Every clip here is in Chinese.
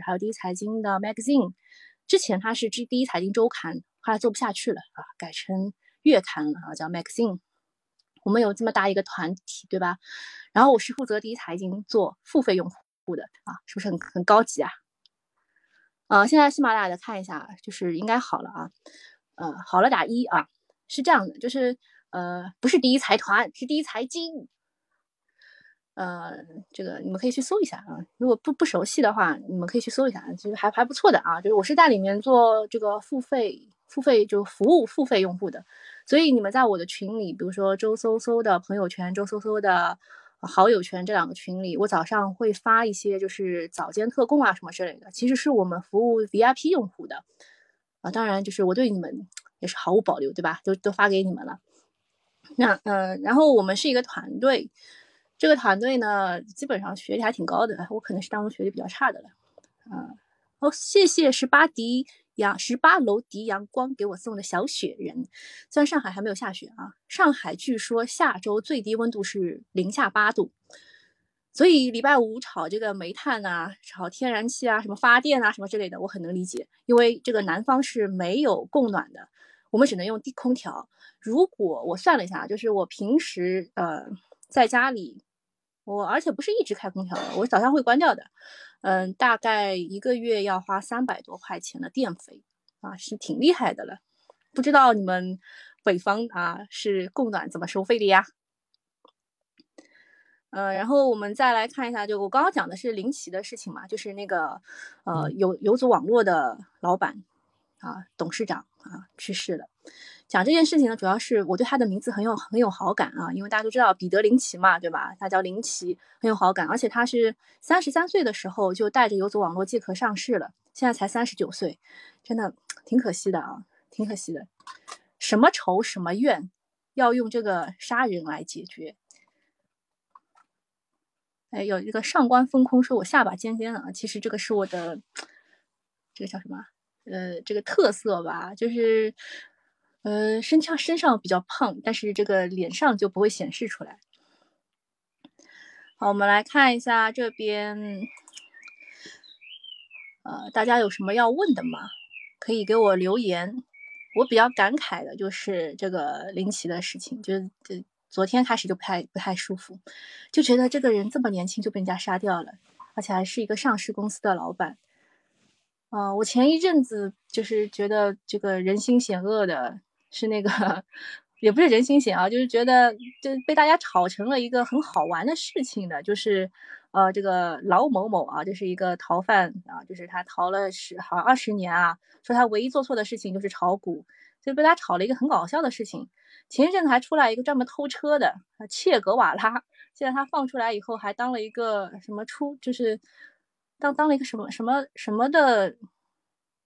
还有第一财经的 magazine。之前它是第一财经周刊，后来做不下去了啊，改成月刊了啊，叫 magazine。我们有这么大一个团体，对吧？然后我是负责第一财经做付费用户的啊，是不是很很高级啊？呃，现在喜马拉雅的看一下，就是应该好了啊。呃，好了打一啊，是这样的，就是呃，不是第一财团，是第一财经。呃，这个你们可以去搜一下啊。如果不不熟悉的话，你们可以去搜一下，其实还还不错的啊。就是我是在里面做这个付费付费就服务付费用户的，所以你们在我的群里，比如说周搜搜的朋友圈、周搜搜的好友圈这两个群里，我早上会发一些就是早间特供啊什么之类的，其实是我们服务 VIP 用户的啊。当然，就是我对你们也是毫无保留，对吧？都都发给你们了。那嗯，然后我们是一个团队。这个团队呢，基本上学历还挺高的，我可能是当中学历比较差的了，啊，哦，谢谢十八迪阳十八楼迪阳光给我送的小雪人，虽然上海还没有下雪啊，上海据说下周最低温度是零下八度，所以礼拜五炒这个煤炭啊，炒天然气啊，什么发电啊，什么之类的，我很能理解，因为这个南方是没有供暖的，我们只能用地空调。如果我算了一下，就是我平时呃在家里。我而且不是一直开空调的，我早上会关掉的。嗯，大概一个月要花三百多块钱的电费啊，是挺厉害的了。不知道你们北方啊是供暖怎么收费的呀？嗯，然后我们再来看一下，就我刚刚讲的是林奇的事情嘛，就是那个呃有有组网络的老板啊董事长啊去世了。讲这件事情呢，主要是我对他的名字很有很有好感啊，因为大家都知道彼得林奇嘛，对吧？他叫林奇，很有好感。而且他是三十三岁的时候就带着游走网络借壳上市了，现在才三十九岁，真的挺可惜的啊，挺可惜的。什么仇什么怨，要用这个杀人来解决？哎，有一个上官风空说我下巴尖尖的啊，其实这个是我的这个叫什么？呃，这个特色吧，就是。呃，身上身上比较胖，但是这个脸上就不会显示出来。好，我们来看一下这边，呃，大家有什么要问的吗？可以给我留言。我比较感慨的就是这个林奇的事情，就是这昨天开始就不太不太舒服，就觉得这个人这么年轻就被人家杀掉了，而且还是一个上市公司的老板。啊，我前一阵子就是觉得这个人心险恶的。是那个，也不是人心险啊，就是觉得就被大家炒成了一个很好玩的事情的，就是呃，这个劳某某啊，就是一个逃犯啊，就是他逃了十好像二十年啊，说他唯一做错的事情就是炒股，就被他炒了一个很搞笑的事情。前一阵子还出来一个专门偷车的切格瓦拉，现在他放出来以后还当了一个什么出，就是当当了一个什么什么什么的，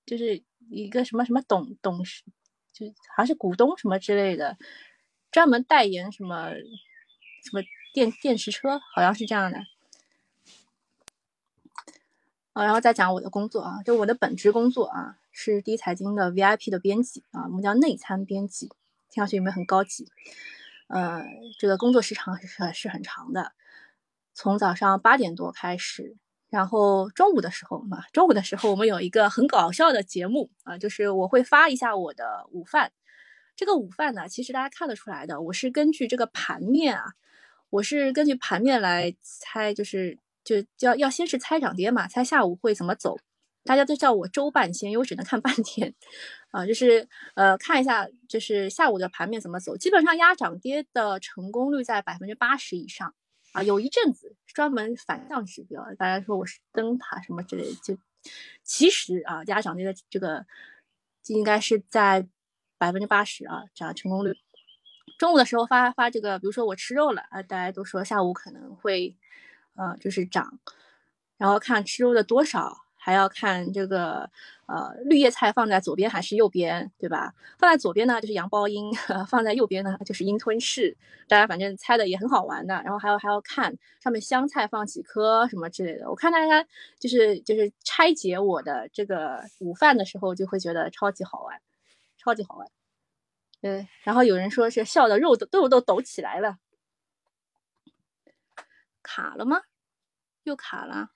就是一个什么什么董董事。就好像是股东什么之类的，专门代言什么什么电电池车，好像是这样的。啊，然后再讲我的工作啊，就我的本职工作啊，是第一财经的 VIP 的编辑啊，我们叫内参编辑，听上去有没有很高级？呃，这个工作时长是是很长的，从早上八点多开始。然后中午的时候嘛，中午的时候我们有一个很搞笑的节目啊，就是我会发一下我的午饭。这个午饭呢，其实大家看得出来的，我是根据这个盘面啊，我是根据盘面来猜，就是就要要先是猜涨跌嘛，猜下午会怎么走。大家都叫我周半仙，因为我只能看半天啊，就是呃看一下就是下午的盘面怎么走，基本上压涨跌的成功率在百分之八十以上。啊，有一阵子专门反向指标，大家说我是灯塔什么之类的，就其实啊，家长这个这个应该是在百分之八十啊，这样成功率。中午的时候发发这个，比如说我吃肉了啊，大家都说下午可能会呃就是涨，然后看吃肉的多少。还要看这个，呃，绿叶菜放在左边还是右边，对吧？放在左边呢就是羊包阴，放在右边呢就是阴吞噬。大家反正猜的也很好玩的。然后还有还要看上面香菜放几颗什么之类的。我看大家就是就是拆解我的这个午饭的时候，就会觉得超级好玩，超级好玩。对，然后有人说是笑的肉都都都抖起来了，卡了吗？又卡了。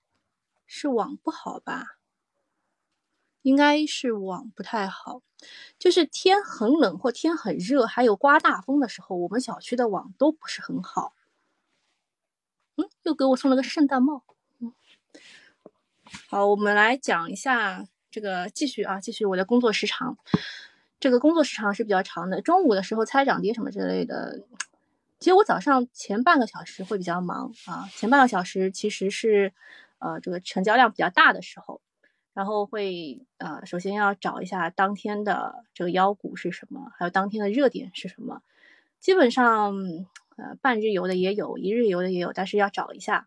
是网不好吧？应该是网不太好，就是天很冷或天很热，还有刮大风的时候，我们小区的网都不是很好。嗯，又给我送了个圣诞帽。嗯，好，我们来讲一下这个，继续啊，继续我的工作时长。这个工作时长是比较长的，中午的时候猜涨跌什么之类的。其实我早上前半个小时会比较忙啊，前半个小时其实是呃这个成交量比较大的时候。然后会呃，首先要找一下当天的这个妖股是什么，还有当天的热点是什么。基本上呃，半日游的也有，一日游的也有，但是要找一下。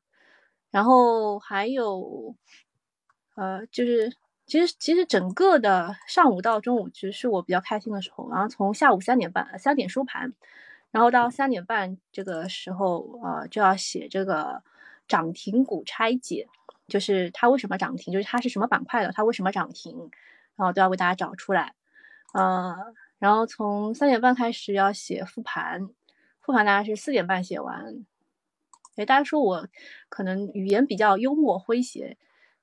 然后还有呃，就是其实其实整个的上午到中午其实是我比较开心的时候。然后从下午三点半三点收盘，然后到三点半这个时候啊，就要写这个涨停股拆解。就是它为什么涨停，就是它是什么板块的，它为什么涨停，然后都要为大家找出来。呃，然后从三点半开始要写复盘，复盘大概是四点半写完。哎，大家说我可能语言比较幽默诙谐，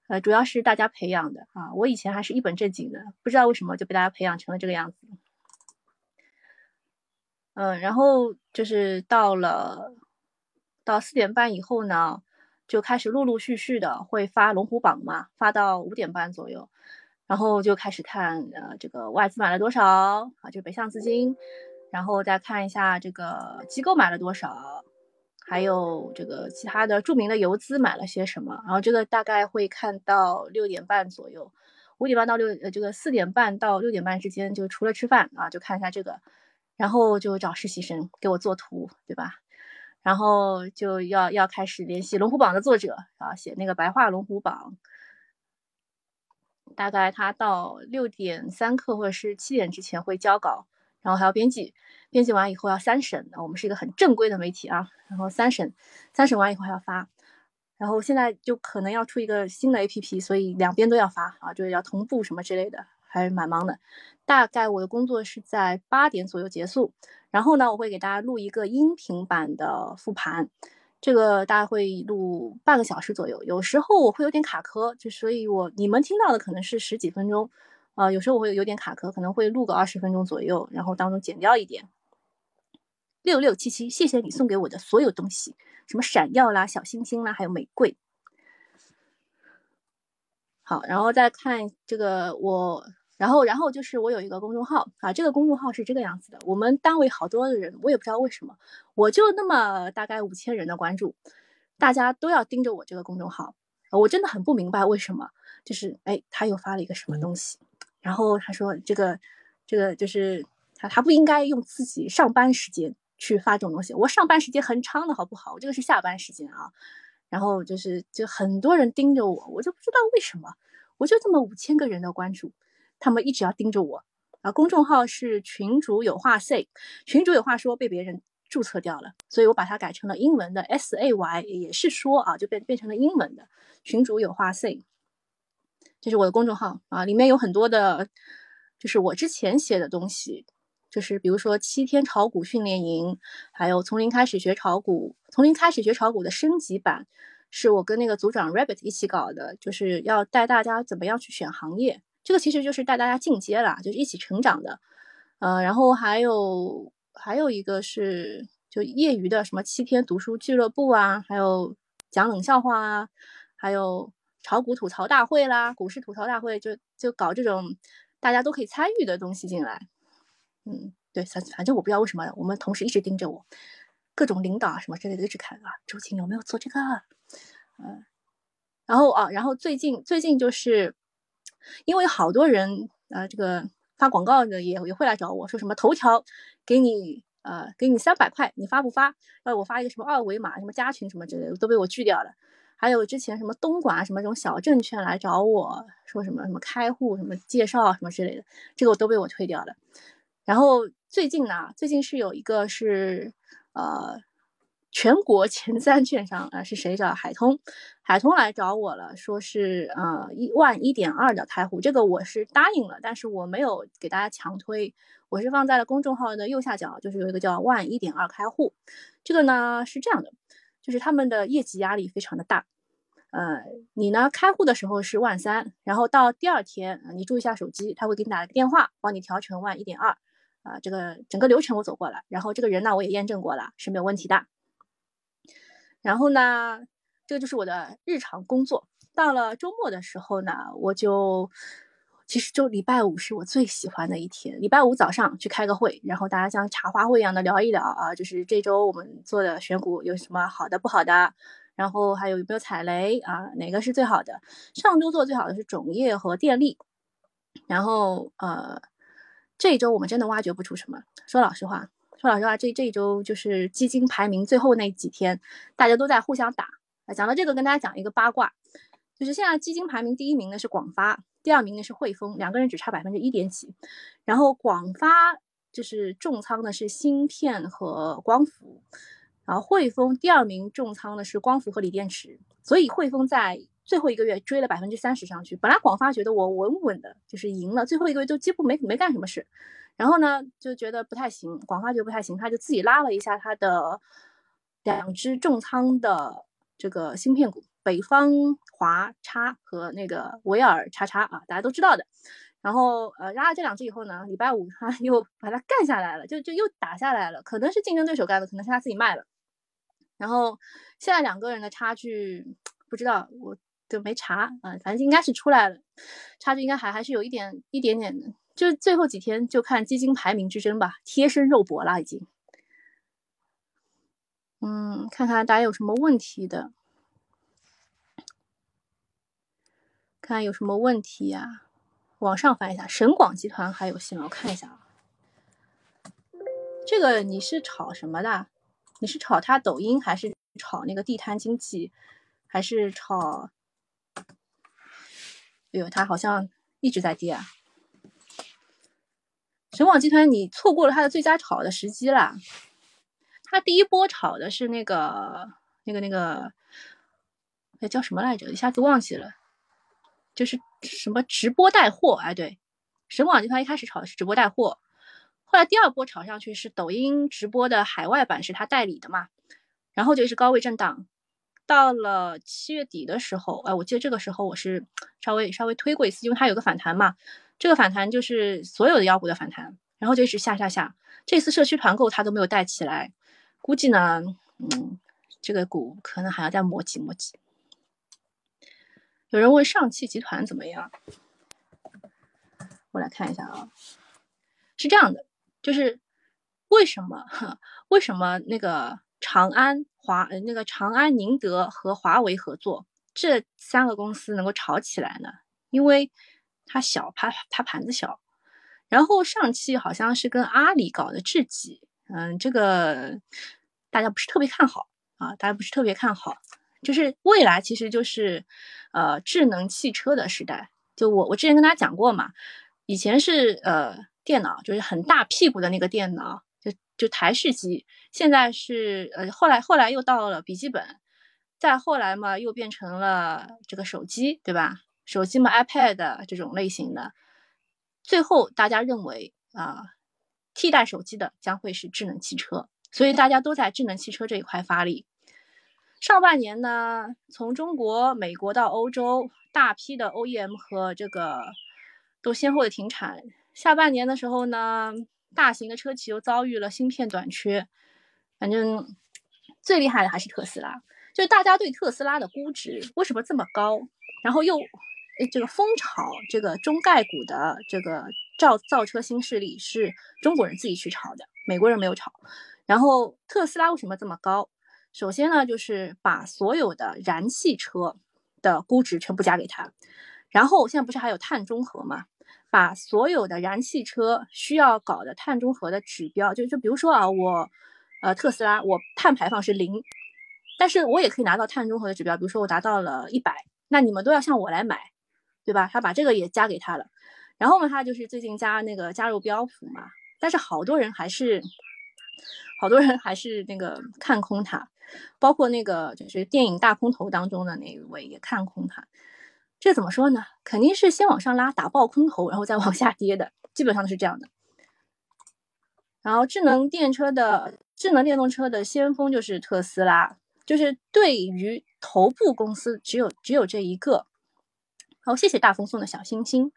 呃，主要是大家培养的啊。我以前还是一本正经的，不知道为什么就被大家培养成了这个样子。嗯，然后就是到了到四点半以后呢。就开始陆陆续续的会发龙虎榜嘛，发到五点半左右，然后就开始看呃这个外资买了多少啊，就北向资金，然后再看一下这个机构买了多少，还有这个其他的著名的游资买了些什么，然后这个大概会看到六点半左右，五点半到六呃这个四点半到六点半之间，就除了吃饭啊，就看一下这个，然后就找实习生给我做图，对吧？然后就要要开始联系龙虎榜的作者啊，写那个白话龙虎榜。大概他到六点三刻或者是七点之前会交稿，然后还要编辑，编辑完以后要三审。我们是一个很正规的媒体啊，然后三审，三审完以后还要发。然后现在就可能要出一个新的 APP，所以两边都要发啊，就是要同步什么之类的，还是蛮忙的。大概我的工作是在八点左右结束。然后呢，我会给大家录一个音频版的复盘，这个大概会录半个小时左右。有时候我会有点卡壳，就所以我你们听到的可能是十几分钟，呃，有时候我会有点卡壳，可能会录个二十分钟左右，然后当中剪掉一点。六六七七，谢谢你送给我的所有东西，什么闪耀啦、小星星啦，还有玫瑰。好，然后再看这个我。然后，然后就是我有一个公众号啊，这个公众号是这个样子的。我们单位好多的人，我也不知道为什么，我就那么大概五千人的关注，大家都要盯着我这个公众号，我真的很不明白为什么。就是哎，他又发了一个什么东西，然后他说这个这个就是他他不应该用自己上班时间去发这种东西。我上班时间很长的好不好？我这个是下班时间啊。然后就是就很多人盯着我，我就不知道为什么，我就这么五千个人的关注。他们一直要盯着我啊！公众号是群主有话 say，群主有话说被别人注册掉了，所以我把它改成了英文的 S A Y，也是说啊，就变变成了英文的群主有话 say。这是我的公众号啊，里面有很多的，就是我之前写的东西，就是比如说七天炒股训练营，还有从零开始学炒股，从零开始学炒股的升级版，是我跟那个组长 Rabbit 一起搞的，就是要带大家怎么样去选行业。这个其实就是带大家进阶啦，就是一起成长的，呃，然后还有还有一个是就业余的什么七天读书俱乐部啊，还有讲冷笑话啊，还有炒股吐槽大会啦，股市吐槽大会就就搞这种大家都可以参与的东西进来，嗯，对，反反正我不知道为什么我们同事一直盯着我，各种领导啊什么之类的一直看啊，周青有没有做这个，嗯，然后啊，然后最近最近就是。因为好多人啊，这个发广告的也也会来找我说什么头条给你呃给你三百块，你发不发？呃，我发一个什么二维码，什么加群什么之类的都被我拒掉了。还有之前什么东莞什么这种小证券来找我说什么什么开户什么介绍什么之类的，这个我都被我退掉了。然后最近呢，最近是有一个是呃。全国前三券商啊是谁找海通，海通来找我了，说是呃一万一点二的开户，这个我是答应了，但是我没有给大家强推，我是放在了公众号的右下角，就是有一个叫万一点二开户，这个呢是这样的，就是他们的业绩压力非常的大，呃，你呢开户的时候是万三，然后到第二天你注意一下手机，他会给你打个电话，帮你调成万一点二，啊，这个整个流程我走过了，然后这个人呢我也验证过了是没有问题的。然后呢，这个就是我的日常工作。到了周末的时候呢，我就。其实就礼拜五是我最喜欢的一天。礼拜五早上去开个会，然后大家像茶话会一样的聊一聊啊，就是这周我们做的选股有什么好的不好的，然后还有有没有踩雷啊，哪个是最好的？上周做最好的是种业和电力，然后呃，这周我们真的挖掘不出什么。说老实话，说老实话，这这一周就是基金排名最后那几天，大家都在互相打。讲到这个，跟大家讲一个八卦，就是现在基金排名第一名的是广发。第二名呢是汇丰，两个人只差百分之一点几。然后广发就是重仓的是芯片和光伏，然后汇丰第二名重仓的是光伏和锂电池。所以汇丰在最后一个月追了百分之三十上去。本来广发觉得我稳稳的，就是赢了，最后一个月就几乎没没干什么事。然后呢就觉得不太行，广发觉得不太行，他就自己拉了一下他的两只重仓的这个芯片股。北方华叉和那个维尔叉叉啊，大家都知道的。然后呃，拉了这两只以后呢，礼拜五他 又把它干下来了，就就又打下来了。可能是竞争对手干的，可能是他自己卖了。然后现在两个人的差距不知道，我就没查啊，反正应该是出来了，差距应该还还是有一点一点点的。就最后几天就看基金排名之争吧，贴身肉搏了已经。嗯，看看大家有什么问题的。看有什么问题呀？往上翻一下，省广集团还有戏吗，我看一下啊。这个你是炒什么的？你是炒它抖音，还是炒那个地摊经济，还是炒？哎呦，它好像一直在跌啊！神广集团，你错过了它的最佳炒的时机了。它第一波炒的是那个、那个、那个，那叫什么来着？一下子忘记了。就是什么直播带货，哎，对，神广集团一开始炒的是直播带货，后来第二波炒上去是抖音直播的海外版是他代理的嘛，然后就是高位震荡，到了七月底的时候，哎，我记得这个时候我是稍微稍微推过一次，因为它有个反弹嘛，这个反弹就是所有的妖股的反弹，然后就一直下下下，这次社区团购它都没有带起来，估计呢，嗯，这个股可能还要再磨叽磨叽。有人问上汽集团怎么样？我来看一下啊，是这样的，就是为什么 为什么那个长安华那个长安宁德和华为合作这三个公司能够炒起来呢？因为它小，它它盘子小。然后上汽好像是跟阿里搞的智己，嗯，这个大家不是特别看好啊，大家不是特别看好。就是未来其实就是，呃，智能汽车的时代。就我我之前跟大家讲过嘛，以前是呃电脑，就是很大屁股的那个电脑，就就台式机。现在是呃后来后来又到了笔记本，再后来嘛又变成了这个手机，对吧？手机嘛 iPad 这种类型的。最后大家认为啊，替代手机的将会是智能汽车，所以大家都在智能汽车这一块发力。上半年呢，从中国、美国到欧洲，大批的 OEM 和这个都先后的停产。下半年的时候呢，大型的车企又遭遇了芯片短缺。反正最厉害的还是特斯拉，就是大家对特斯拉的估值为什么这么高？然后又这个风炒这个中概股的这个造造车新势力是中国人自己去炒的，美国人没有炒。然后特斯拉为什么这么高？首先呢，就是把所有的燃气车的估值全部加给他，然后现在不是还有碳中和吗？把所有的燃气车需要搞的碳中和的指标，就就比如说啊，我呃特斯拉我碳排放是零，但是我也可以拿到碳中和的指标，比如说我达到了一百，那你们都要向我来买，对吧？他把这个也加给他了，然后呢，他就是最近加那个加入标普嘛，但是好多人还是好多人还是那个看空它。包括那个就是电影大空头当中的那一位也看空它，这怎么说呢？肯定是先往上拉，打爆空头，然后再往下跌的，基本上都是这样的。然后智能电车的智能电动车的先锋就是特斯拉，就是对于头部公司只有只有这一个。好，谢谢大风送的小星星。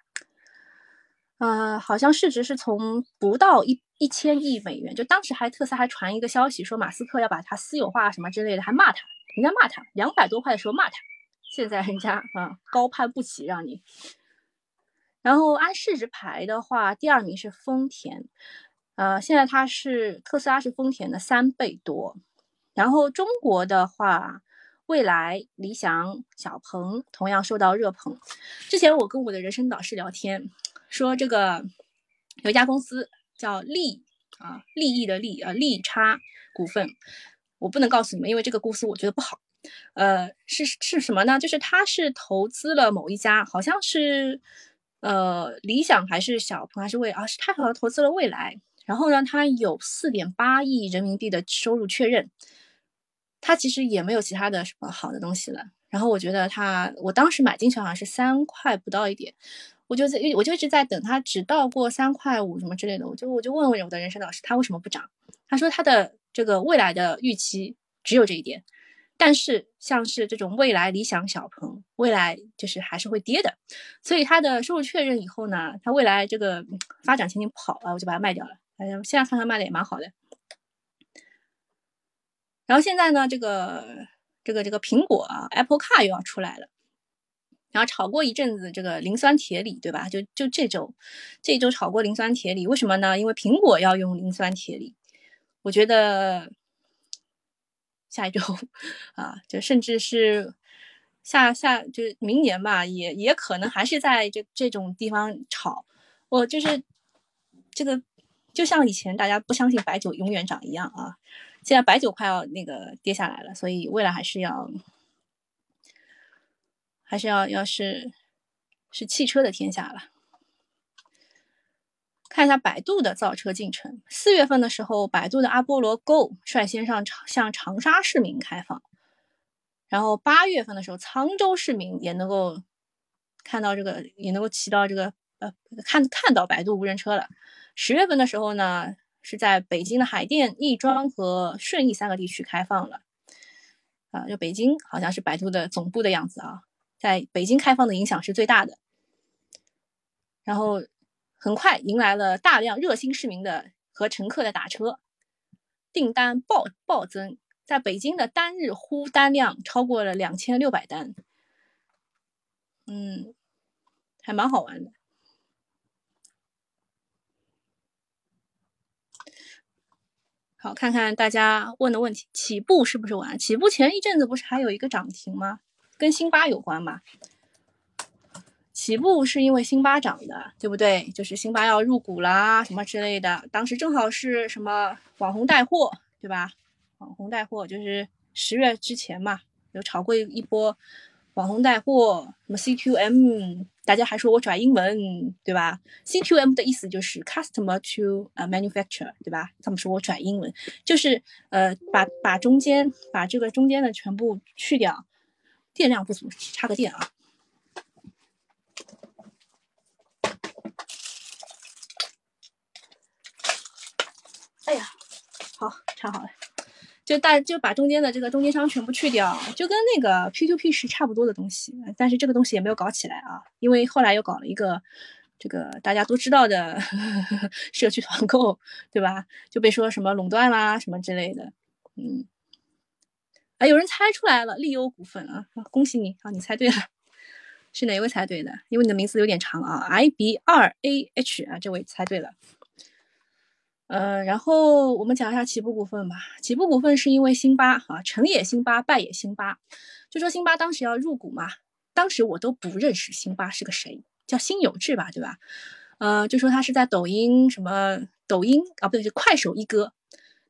呃，好像市值是从不到一一千亿美元，就当时还特斯拉还传一个消息说马斯克要把它私有化什么之类的，还骂他，人家骂他两百多块的时候骂他，现在人家啊高攀不起让你。然后按市值排的话，第二名是丰田，呃，现在它是特斯拉是丰田的三倍多。然后中国的话。未来、理想、小鹏同样受到热捧。之前我跟我的人生导师聊天，说这个有一家公司叫利啊，利益的利啊，利差股份，我不能告诉你们，因为这个公司我觉得不好。呃，是是什么呢？就是他是投资了某一家，好像是呃理想还是小鹏还是未啊？是他好像投资了未来，然后呢，他有四点八亿人民币的收入确认。它其实也没有其他的什么好的东西了。然后我觉得它，我当时买进去好像是三块不到一点，我就在，我就一直在等它只到过三块五什么之类的。我就我就问问我的人生导师，它为什么不涨？他说他的这个未来的预期只有这一点，但是像是这种未来理想小鹏，未来就是还是会跌的。所以它的收入确认以后呢，它未来这个发展前景不好啊，我就把它卖掉了。哎呀，现在看看卖的也蛮好的。然后现在呢，这个这个这个苹果啊，Apple Car 又要出来了，然后炒过一阵子这个磷酸铁锂，对吧？就就这周，这周炒过磷酸铁锂，为什么呢？因为苹果要用磷酸铁锂，我觉得下一周啊，就甚至是下下就是明年吧，也也可能还是在这这种地方炒。我就是这个，就像以前大家不相信白酒永远涨一样啊。现在白酒快要那个跌下来了，所以未来还是要，还是要要是是汽车的天下了。看一下百度的造车进程，四月份的时候，百度的阿波罗 Go 率先上长向长沙市民开放，然后八月份的时候，沧州市民也能够看到这个，也能够骑到这个呃看看到百度无人车了。十月份的时候呢？是在北京的海淀、亦庄和顺义三个地区开放了，啊，就北京好像是百度的总部的样子啊，在北京开放的影响是最大的，然后很快迎来了大量热心市民的和乘客的打车，订单暴暴增，在北京的单日呼单量超过了两千六百单，嗯，还蛮好玩的。好，看看大家问的问题。起步是不是晚？起步前一阵子不是还有一个涨停吗？跟辛巴有关吧？起步是因为辛巴涨的，对不对？就是辛巴要入股啦，什么之类的。当时正好是什么网红带货，对吧？网红带货就是十月之前嘛，有炒过一波。网红带货，什么 CQM，大家还说我转英文，对吧？CQM 的意思就是 customer to 呃 manufacturer，对吧？他们说我转英文，就是呃把把中间把这个中间的全部去掉。电量不足，插个电啊。哎呀，好，插好了。就大就把中间的这个中间商全部去掉，就跟那个 P2P 是差不多的东西，但是这个东西也没有搞起来啊，因为后来又搞了一个这个大家都知道的 社区团购，对吧？就被说什么垄断啦什么之类的，嗯，啊，有人猜出来了，利优股份啊，恭喜你啊，你猜对了，是哪位猜对的？因为你的名字有点长啊，I B 二 A H 啊，这位猜对了。呃，然后我们讲一下起步股份吧。起步股份是因为辛巴啊，成也辛巴，败也辛巴。就说辛巴当时要入股嘛，当时我都不认识辛巴是个谁，叫辛有志吧，对吧？呃，就说他是在抖音什么抖音啊，不对，是快手一哥。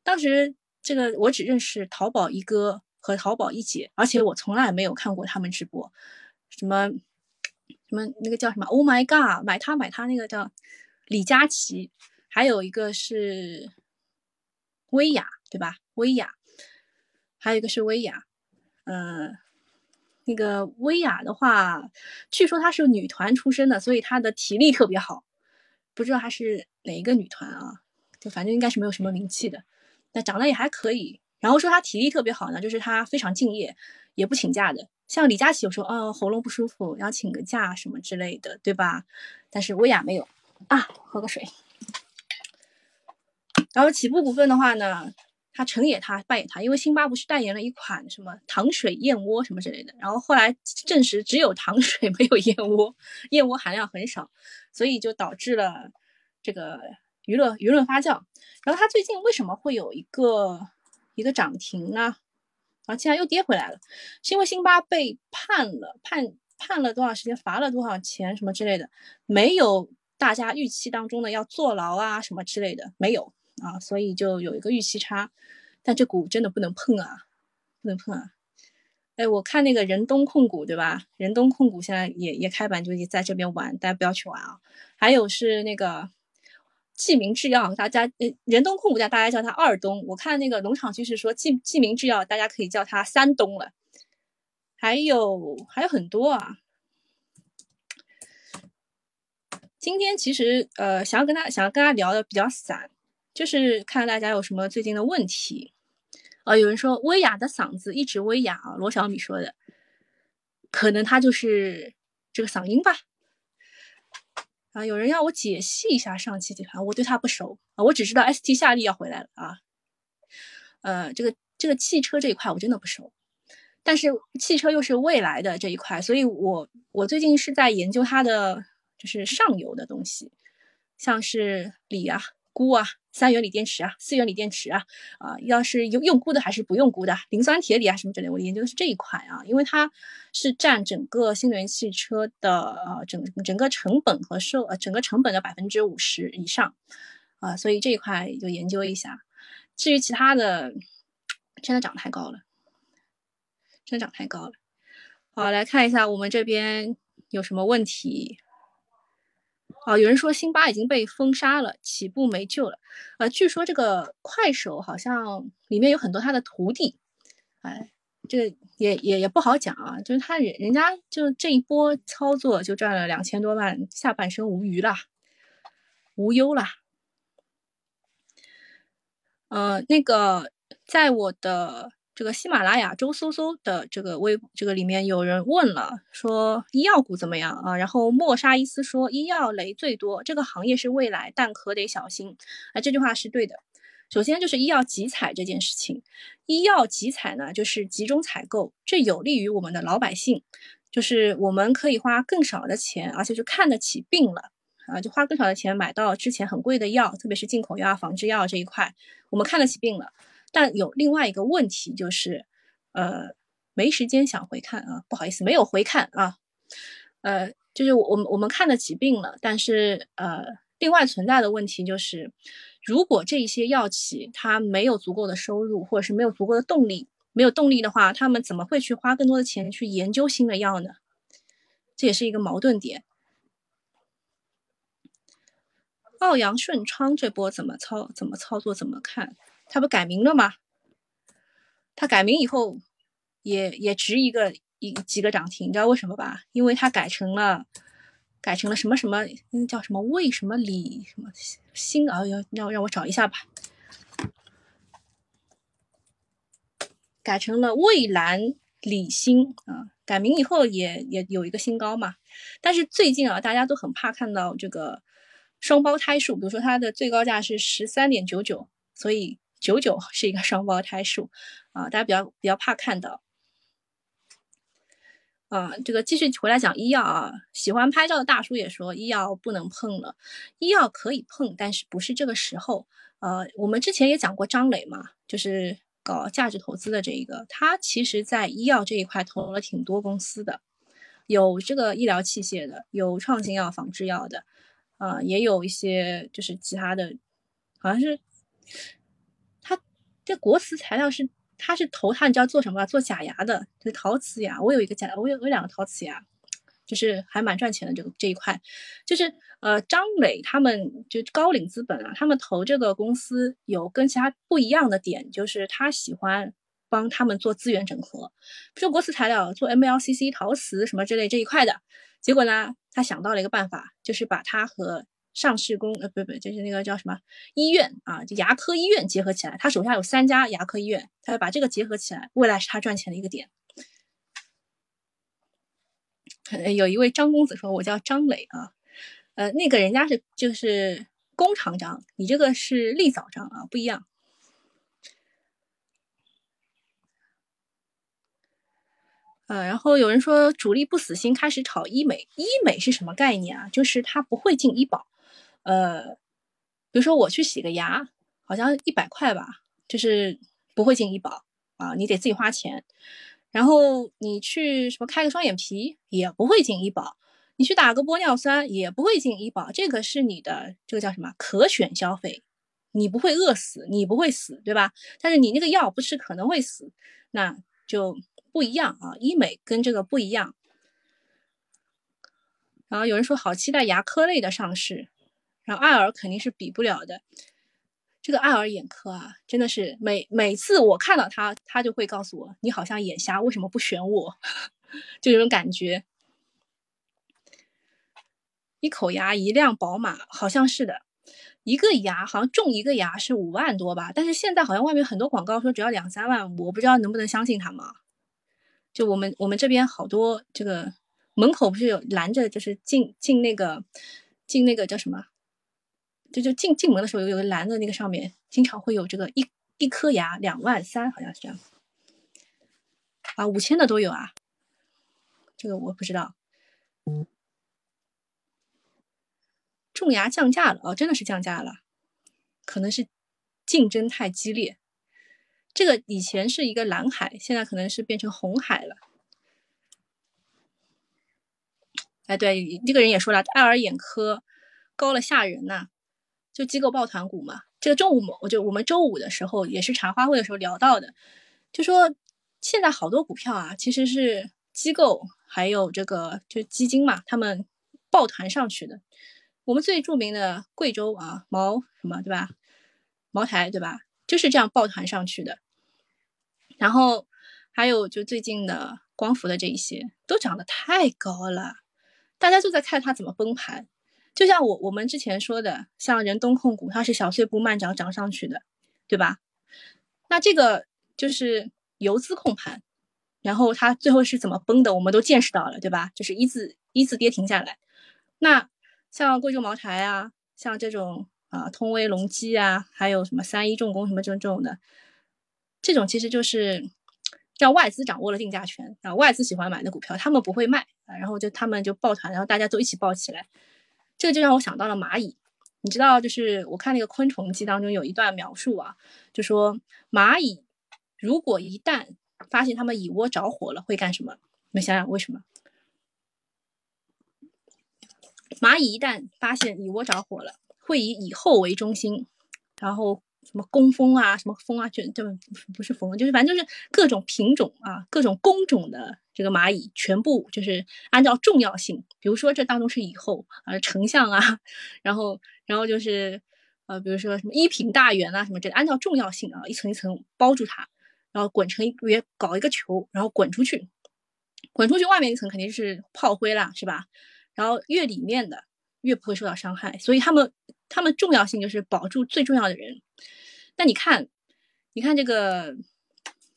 当时这个我只认识淘宝一哥和淘宝一姐，而且我从来没有看过他们直播。什么什么那个叫什么？Oh my god，买它买它那个叫李佳琦。还有一个是薇娅，对吧？薇娅，还有一个是薇娅，嗯，那个薇娅的话，据说她是女团出身的，所以她的体力特别好。不知道她是哪一个女团啊？就反正应该是没有什么名气的，但长得也还可以。然后说她体力特别好呢，就是她非常敬业，也不请假的。像李佳琦有时候哦喉咙不舒服要请个假什么之类的，对吧？但是薇娅没有啊，喝个水。然后起步股份的话呢，他成也他败也他，因为辛巴不是代言了一款什么糖水燕窝什么之类的，然后后来证实只有糖水没有燕窝，燕窝含量很少，所以就导致了这个娱乐舆论发酵。然后他最近为什么会有一个一个涨停呢？然后现在又跌回来了，是因为辛巴被判了判判了多少时间，罚了多少钱什么之类的，没有大家预期当中的要坐牢啊什么之类的，没有。啊，所以就有一个预期差，但这股真的不能碰啊，不能碰啊！哎，我看那个仁东控股，对吧？仁东控股现在也也开板，就也在这边玩，大家不要去玩啊。还有是那个济民制药，大家呃仁东控股家大家叫它二东，我看那个农场趋势说济济民制药，大家可以叫它三东了。还有还有很多啊。今天其实呃想要跟他想要跟他聊的比较散。就是看大家有什么最近的问题，呃，有人说薇娅的嗓子一直微哑啊，罗小米说的，可能他就是这个嗓音吧。啊，有人要我解析一下上汽集团，我对他不熟啊，我只知道 ST 夏利要回来了啊。呃，这个这个汽车这一块我真的不熟，但是汽车又是未来的这一块，所以我我最近是在研究它的就是上游的东西，像是锂啊。钴啊，三元锂电池啊，四元锂电池啊，啊，要是用用钴的还是不用钴的，磷酸铁锂啊什么之类，我研究的是这一块啊，因为它是占整个新能源汽车的呃整整个成本和售呃整个成本的百分之五十以上啊，所以这一块就研究一下。至于其他的，真的涨太高了，真的涨太高了。好，来看一下我们这边有什么问题。哦，有人说辛巴已经被封杀了，起步没救了。呃，据说这个快手好像里面有很多他的徒弟，哎，这个也也也不好讲啊。就是他人人家就这一波操作就赚了两千多万，下半生无虞啦，无忧啦。呃，那个在我的。这个喜马拉雅周搜搜的这个微这个里面有人问了，说医药股怎么样啊？然后莫沙伊斯说医药雷最多，这个行业是未来，但可得小心。啊，这句话是对的。首先就是医药集采这件事情，医药集采呢就是集中采购，这有利于我们的老百姓，就是我们可以花更少的钱，而且就看得起病了啊，就花更少的钱买到之前很贵的药，特别是进口药、仿制药这一块，我们看得起病了。但有另外一个问题就是，呃，没时间想回看啊，不好意思，没有回看啊，呃，就是我我们我们看得起病了，但是呃，另外存在的问题就是，如果这一些药企它没有足够的收入，或者是没有足够的动力，没有动力的话，他们怎么会去花更多的钱去研究新的药呢？这也是一个矛盾点。奥阳顺昌这波怎么操怎么操作怎么看？他不改名了吗？他改名以后，也也值一个一几个涨停，你知道为什么吧？因为他改成了改成了什么什么，那叫什么魏什么李什么新啊？要让让我找一下吧。改成了蔚蓝李新啊，改名以后也也有一个新高嘛。但是最近啊，大家都很怕看到这个双胞胎数，比如说它的最高价是十三点九九，所以。九九是一个双胞胎数啊，大家比较比较怕看到啊。这个继续回来讲医药啊，喜欢拍照的大叔也说医药不能碰了，医药可以碰，但是不是这个时候。呃，我们之前也讲过张磊嘛，就是搞价值投资的这一个，他其实在医药这一块投了挺多公司的，有这个医疗器械的，有创新药、仿制药的，啊，也有一些就是其他的，好像是。这国瓷材料是，他是投他，你知道做什么？做假牙的，就是陶瓷牙。我有一个假，我有我有两个陶瓷牙，就是还蛮赚钱的。这个这一块，就是呃，张磊他们就高瓴资本啊，他们投这个公司有跟其他不一样的点，就是他喜欢帮他们做资源整合，比如国瓷材料做 MLCC 陶瓷什么之类这一块的。结果呢，他想到了一个办法，就是把它和上市公呃不不就是那个叫什么医院啊，就牙科医院结合起来，他手下有三家牙科医院，他要把这个结合起来，未来是他赚钱的一个点有一位张公子说：“我叫张磊啊，呃，那个人家是就是工厂张，你这个是立早张啊，不一样。”呃，然后有人说主力不死心，开始炒医美。医美是什么概念啊？就是它不会进医保。呃，比如说我去洗个牙，好像一百块吧，就是不会进医保啊，你得自己花钱。然后你去什么开个双眼皮也不会进医保，你去打个玻尿酸也不会进医保。这个是你的这个叫什么可选消费，你不会饿死，你不会死，对吧？但是你那个药不吃可能会死，那就。不一样啊，医美跟这个不一样。然后有人说好期待牙科类的上市，然后爱尔肯定是比不了的。这个爱尔眼科啊，真的是每每次我看到他，他就会告诉我，你好像眼瞎，为什么不选我？就这种感觉。一口牙一辆宝马，好像是的。一个牙好像种一个牙是五万多吧，但是现在好像外面很多广告说只要两三万，我不知道能不能相信他们。就我们我们这边好多这个门口不是有拦着，就是进进那个进那个叫什么？就就进进门的时候有有个蓝的那个上面，经常会有这个一一颗牙两万三，好像是这样啊，五千的都有啊，这个我不知道。种牙降价了哦，真的是降价了，可能是竞争太激烈。这个以前是一个蓝海，现在可能是变成红海了。哎，对，这个人也说了，爱尔眼科高了吓人呐，就机构抱团股嘛。这个中午我就我们周五的时候也是茶话会的时候聊到的，就说现在好多股票啊，其实是机构还有这个就基金嘛，他们抱团上去的。我们最著名的贵州啊，茅什么对吧？茅台对吧？就是这样抱团上去的，然后还有就最近的光伏的这一些都涨得太高了，大家就在看它怎么崩盘。就像我我们之前说的，像人东控股，它是小碎步慢涨涨上去的，对吧？那这个就是游资控盘，然后它最后是怎么崩的，我们都见识到了，对吧？就是一字一字跌停下来。那像贵州茅台啊，像这种。啊，通威、隆基啊，还有什么三一重工什么这种这种的，这种其实就是让外资掌握了定价权啊，外资喜欢买的股票，他们不会卖啊，然后就他们就抱团，然后大家都一起抱起来，这个就让我想到了蚂蚁。你知道，就是我看那个《昆虫记》当中有一段描述啊，就说蚂蚁如果一旦发现它们蚁窝着火了，会干什么？你们想想为什么？蚂蚁一旦发现蚁窝着火了。会以蚁后为中心，然后什么工蜂啊，什么蜂啊，就就不是蜂，就是反正就是各种品种啊，各种工种的这个蚂蚁，全部就是按照重要性，比如说这当中是蚁后啊，丞相啊，然后然后就是呃，比如说什么一品大员啊，什么这按照重要性啊，一层一层包住它，然后滚成一圆搞一个球，然后滚出去，滚出去外面一层肯定是炮灰啦，是吧？然后越里面的越不会受到伤害，所以他们。他们重要性就是保住最重要的人。那你看，你看这个，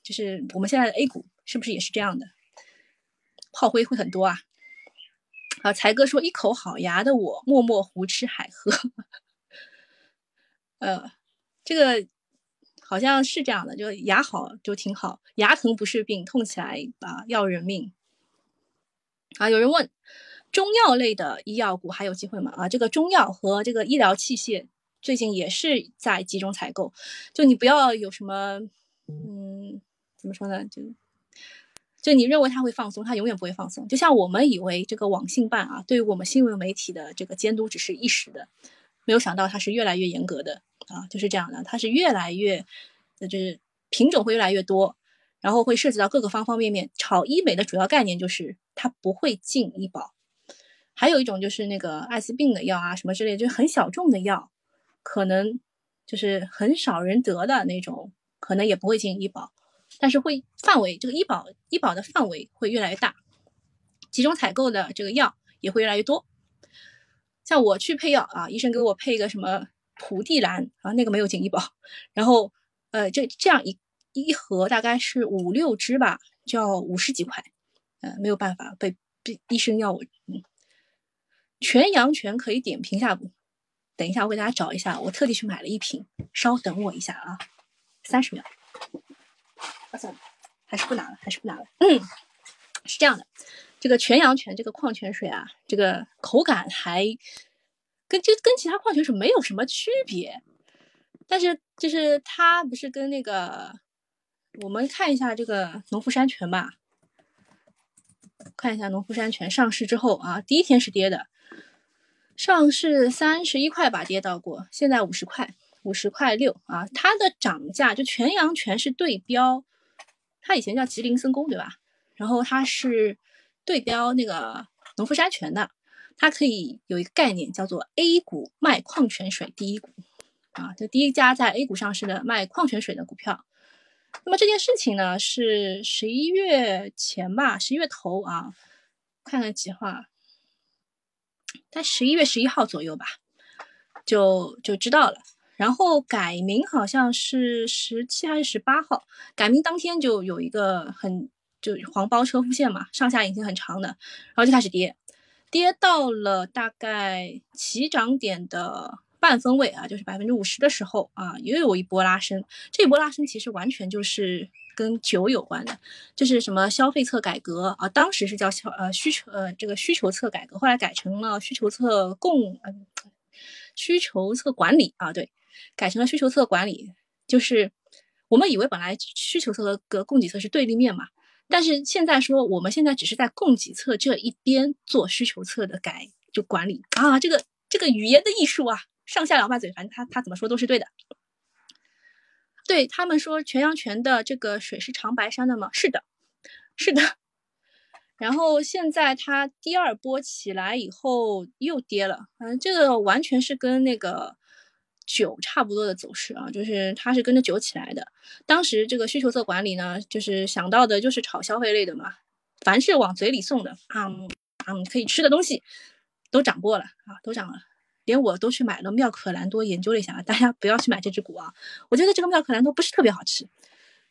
就是我们现在的 A 股是不是也是这样的？炮灰会很多啊。啊，才哥说一口好牙的我，默默胡吃海喝。呃，这个好像是这样的，就牙好就挺好，牙疼不是病，痛起来啊要人命。啊，有人问。中药类的医药股还有机会吗？啊，这个中药和这个医疗器械最近也是在集中采购，就你不要有什么，嗯，怎么说呢？就就你认为它会放松，它永远不会放松。就像我们以为这个网信办啊，对于我们新闻媒体的这个监督只是一时的，没有想到它是越来越严格的啊，就是这样的，它是越来越，就是品种会越来越多，然后会涉及到各个方方面面。炒医美的主要概念就是它不会进医保。还有一种就是那个艾滋病的药啊，什么之类，就是很小众的药，可能就是很少人得的那种，可能也不会进医保，但是会范围这个医保医保的范围会越来越大，集中采购的这个药也会越来越多。像我去配药啊，医生给我配一个什么蒲地蓝啊，那个没有进医保，然后呃这这样一一盒大概是五六支吧，就要五十几块，呃没有办法被被。医生要我，嗯，全阳泉可以点评下？等一下，我给大家找一下，我特地去买了一瓶，稍等我一下啊，三十秒。啊，算了，还是不拿了，还是不拿了。嗯，是这样的，这个全阳泉这个矿泉水啊，这个口感还跟就跟其他矿泉水没有什么区别，但是就是它不是跟那个，我们看一下这个农夫山泉吧，看一下农夫山泉上市之后啊，第一天是跌的。上市三十一块吧，跌到过，现在五十块，五十块六啊。它的涨价就全阳全是对标，它以前叫吉林森工对吧？然后它是对标那个农夫山泉的，它可以有一个概念叫做 A 股卖矿泉水第一股啊，就第一家在 A 股上市的卖矿泉水的股票。那么这件事情呢是十一月前吧，十一月头啊，看看几号。在十一月十一号左右吧，就就知道了。然后改名好像是十七还是十八号，改名当天就有一个很就黄包车复线嘛，上下影线很长的，然后就开始跌，跌到了大概起涨点的半分位啊，就是百分之五十的时候啊，又有一波拉升。这一波拉升其实完全就是。跟酒有关的，就是什么消费侧改革啊，当时是叫消呃需求呃这个需求侧改革，后来改成了需求侧供嗯需求侧管理啊，对，改成了需求侧管理。就是我们以为本来需求侧和供给侧是对立面嘛，但是现在说我们现在只是在供给侧这一边做需求侧的改就管理啊，这个这个语言的艺术啊，上下两把嘴，反正他他怎么说都是对的。对他们说全阳泉的这个水是长白山的吗？是的，是的。然后现在它第二波起来以后又跌了，反正这个完全是跟那个酒差不多的走势啊，就是它是跟着酒起来的。当时这个需求侧管理呢，就是想到的就是炒消费类的嘛，凡是往嘴里送的啊，嗯，可以吃的东西都涨过了啊，都涨了。连我都去买了妙可蓝多研究了一下，大家不要去买这只股啊！我觉得这个妙可蓝多不是特别好吃，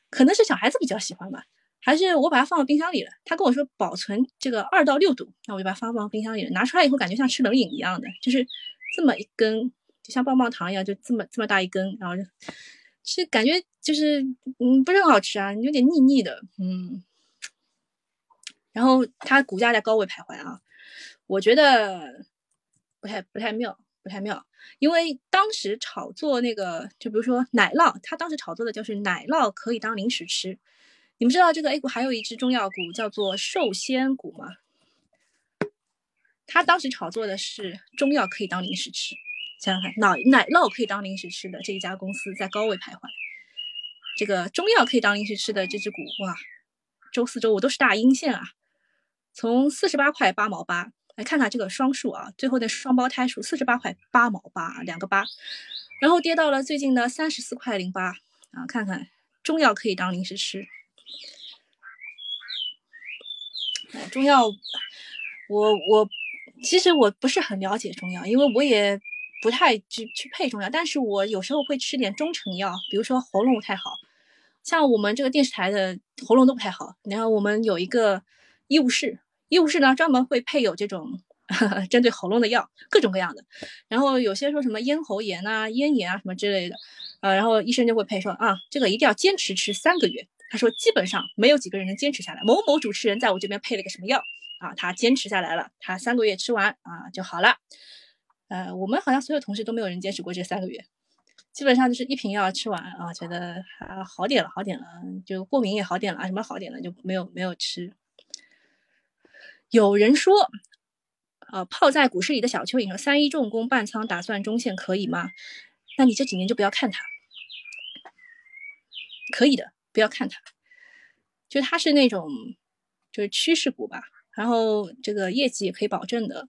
可能是小孩子比较喜欢吧，还是我把它放到冰箱里了。他跟我说保存这个二到六度，那我就把它放放冰箱里了。拿出来以后感觉像吃冷饮一样的，就是这么一根，就像棒棒糖一样，就这么这么大一根，然后是感觉就是嗯不是很好吃啊，有点腻腻的，嗯。然后它股价在高位徘徊啊，我觉得。不太不太妙，不太妙，因为当时炒作那个，就比如说奶酪，他当时炒作的就是奶酪可以当零食吃。你们知道这个 A 股还有一只中药股叫做寿仙股吗？他当时炒作的是中药可以当零食吃。想想看，奶奶酪可以当零食吃的这一家公司在高位徘徊，这个中药可以当零食吃的这只股，哇，周四周五都是大阴线啊，从四十八块八毛八。来看看这个双数啊，最后的双胞胎数四十八块八毛八，两个八，然后跌到了最近的三十四块零八啊。看看中药可以当零食吃，中药我我其实我不是很了解中药，因为我也不太去去配中药，但是我有时候会吃点中成药，比如说喉咙不太好，像我们这个电视台的喉咙都不太好，然后我们有一个医务室。医务室呢，专门会配有这种 针对喉咙的药，各种各样的。然后有些说什么咽喉炎啊、咽炎啊什么之类的，呃，然后医生就会配说啊，这个一定要坚持吃三个月。他说基本上没有几个人能坚持下来。某某主持人在我这边配了个什么药啊，他坚持下来了，他三个月吃完啊就好了。呃，我们好像所有同事都没有人坚持过这三个月，基本上就是一瓶药吃完啊，觉得啊好点了，好点了，就过敏也好点了，什么好点了就没有没有吃。有人说，呃，泡在股市里的小蚯蚓说三一重工半仓打算中线可以吗？那你这几年就不要看它，可以的，不要看它，就它是那种就是趋势股吧，然后这个业绩也可以保证的，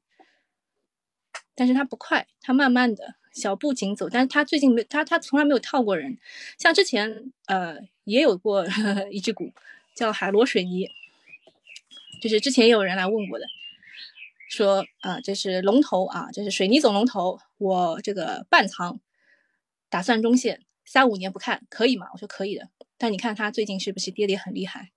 但是它不快，它慢慢的小步紧走，但是它最近没，它它从来没有套过人，像之前呃也有过 一只股叫海螺水泥。就是之前也有人来问过的，说啊，这是龙头啊，这是水泥总龙头，我这个半仓，打算中线三五年不看，可以吗？我说可以的，但你看它最近是不是跌跌很厉害？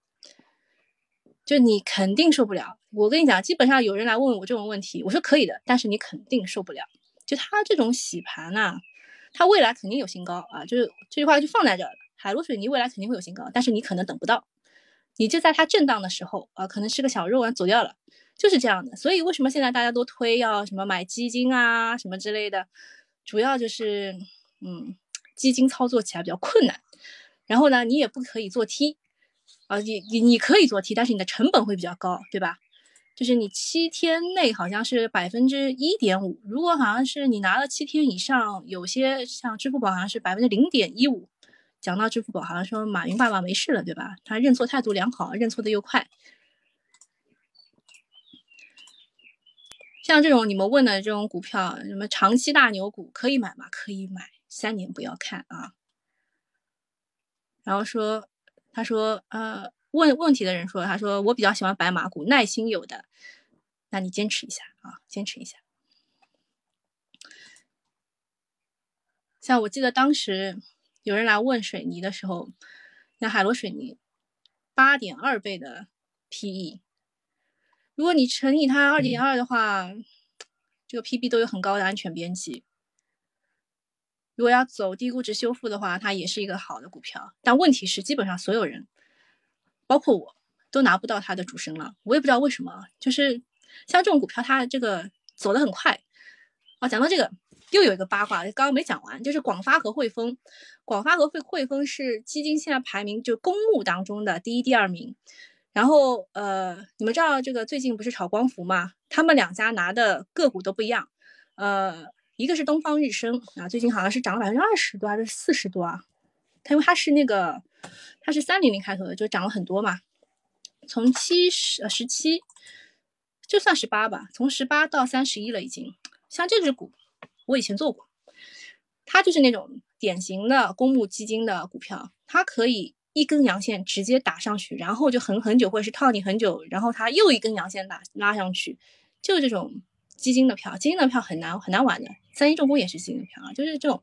就你肯定受不了。我跟你讲，基本上有人来问我这种问题，我说可以的，但是你肯定受不了。就它这种洗盘呐，它未来肯定有新高啊，就是这句话就放在这儿了。海螺水泥未来肯定会有新高，但是你可能等不到，你就在它震荡的时候啊，可能是个小肉丸走掉了，就是这样的。所以为什么现在大家都推要什么买基金啊什么之类的，主要就是嗯，基金操作起来比较困难，然后呢，你也不可以做 T。啊，你你你可以做 T，但是你的成本会比较高，对吧？就是你七天内好像是百分之一点五，如果好像是你拿了七天以上，有些像支付宝好像是百分之零点一五。讲到支付宝，好像说马云爸爸没事了，对吧？他认错态度良好，认错的又快。像这种你们问的这种股票，什么长期大牛股可以买吗？可以买，三年不要看啊。然后说。他说：“呃，问问题的人说，他说我比较喜欢白马股，耐心有的，那你坚持一下啊，坚持一下。像我记得当时有人来问水泥的时候，像海螺水泥，八点二倍的 PE，如果你乘以它二点二的话，这个 PB 都有很高的安全边际。”如果要走低估值修复的话，它也是一个好的股票。但问题是，基本上所有人，包括我都拿不到它的主升了。我也不知道为什么，就是像这种股票，它这个走得很快。哦，讲到这个，又有一个八卦，刚刚没讲完，就是广发和汇丰。广发和汇汇丰是基金现在排名就公募当中的第一、第二名。然后呃，你们知道这个最近不是炒光伏吗？他们两家拿的个股都不一样。呃。一个是东方日升啊，最近好像是涨了百分之二十多还是四十多啊？它因为它是那个，它是三零零开头的，就涨了很多嘛。从七十呃十七，就算十八吧，从十八到三十一了已经。像这只股，我以前做过，它就是那种典型的公募基金的股票，它可以一根阳线直接打上去，然后就横很久，或者是套你很久，然后它又一根阳线打拉上去，就这种。基金的票，基金的票很难很难玩的。三一重工也是基金的票啊，就是这种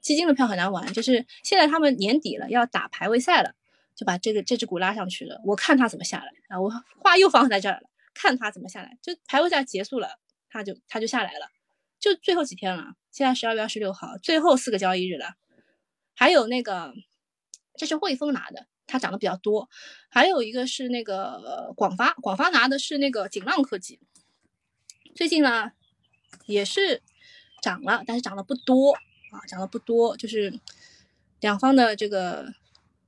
基金的票很难玩。就是现在他们年底了，要打排位赛了，就把这个这只股拉上去了。我看它怎么下来啊？我话又放在这儿了，看它怎么下来。就排位赛结束了，它就它就下来了。就最后几天了，现在十二月二十六号，最后四个交易日了。还有那个，这是汇丰拿的，它涨得比较多。还有一个是那个广发，广发拿的是那个锦浪科技。最近呢，也是涨了，但是涨得不多啊，涨得不多，就是两方的这个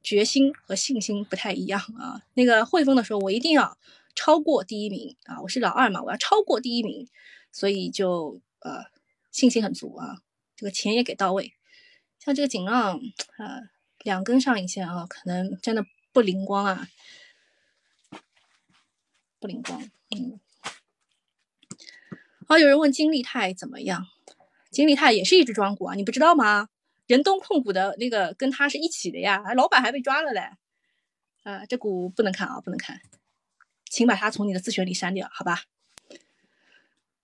决心和信心不太一样啊。那个汇丰的时候，我一定要超过第一名啊，我是老二嘛，我要超过第一名，所以就呃信心很足啊，这个钱也给到位。像这个锦浪啊，两根上影线啊，可能真的不灵光啊，不灵光，嗯。好，有人问金利泰怎么样？金利泰也是一只庄股啊，你不知道吗？仁东控股的那个跟他是一起的呀，老板还被抓了嘞。啊，这股不能看啊，不能看，请把它从你的自选里删掉，好吧？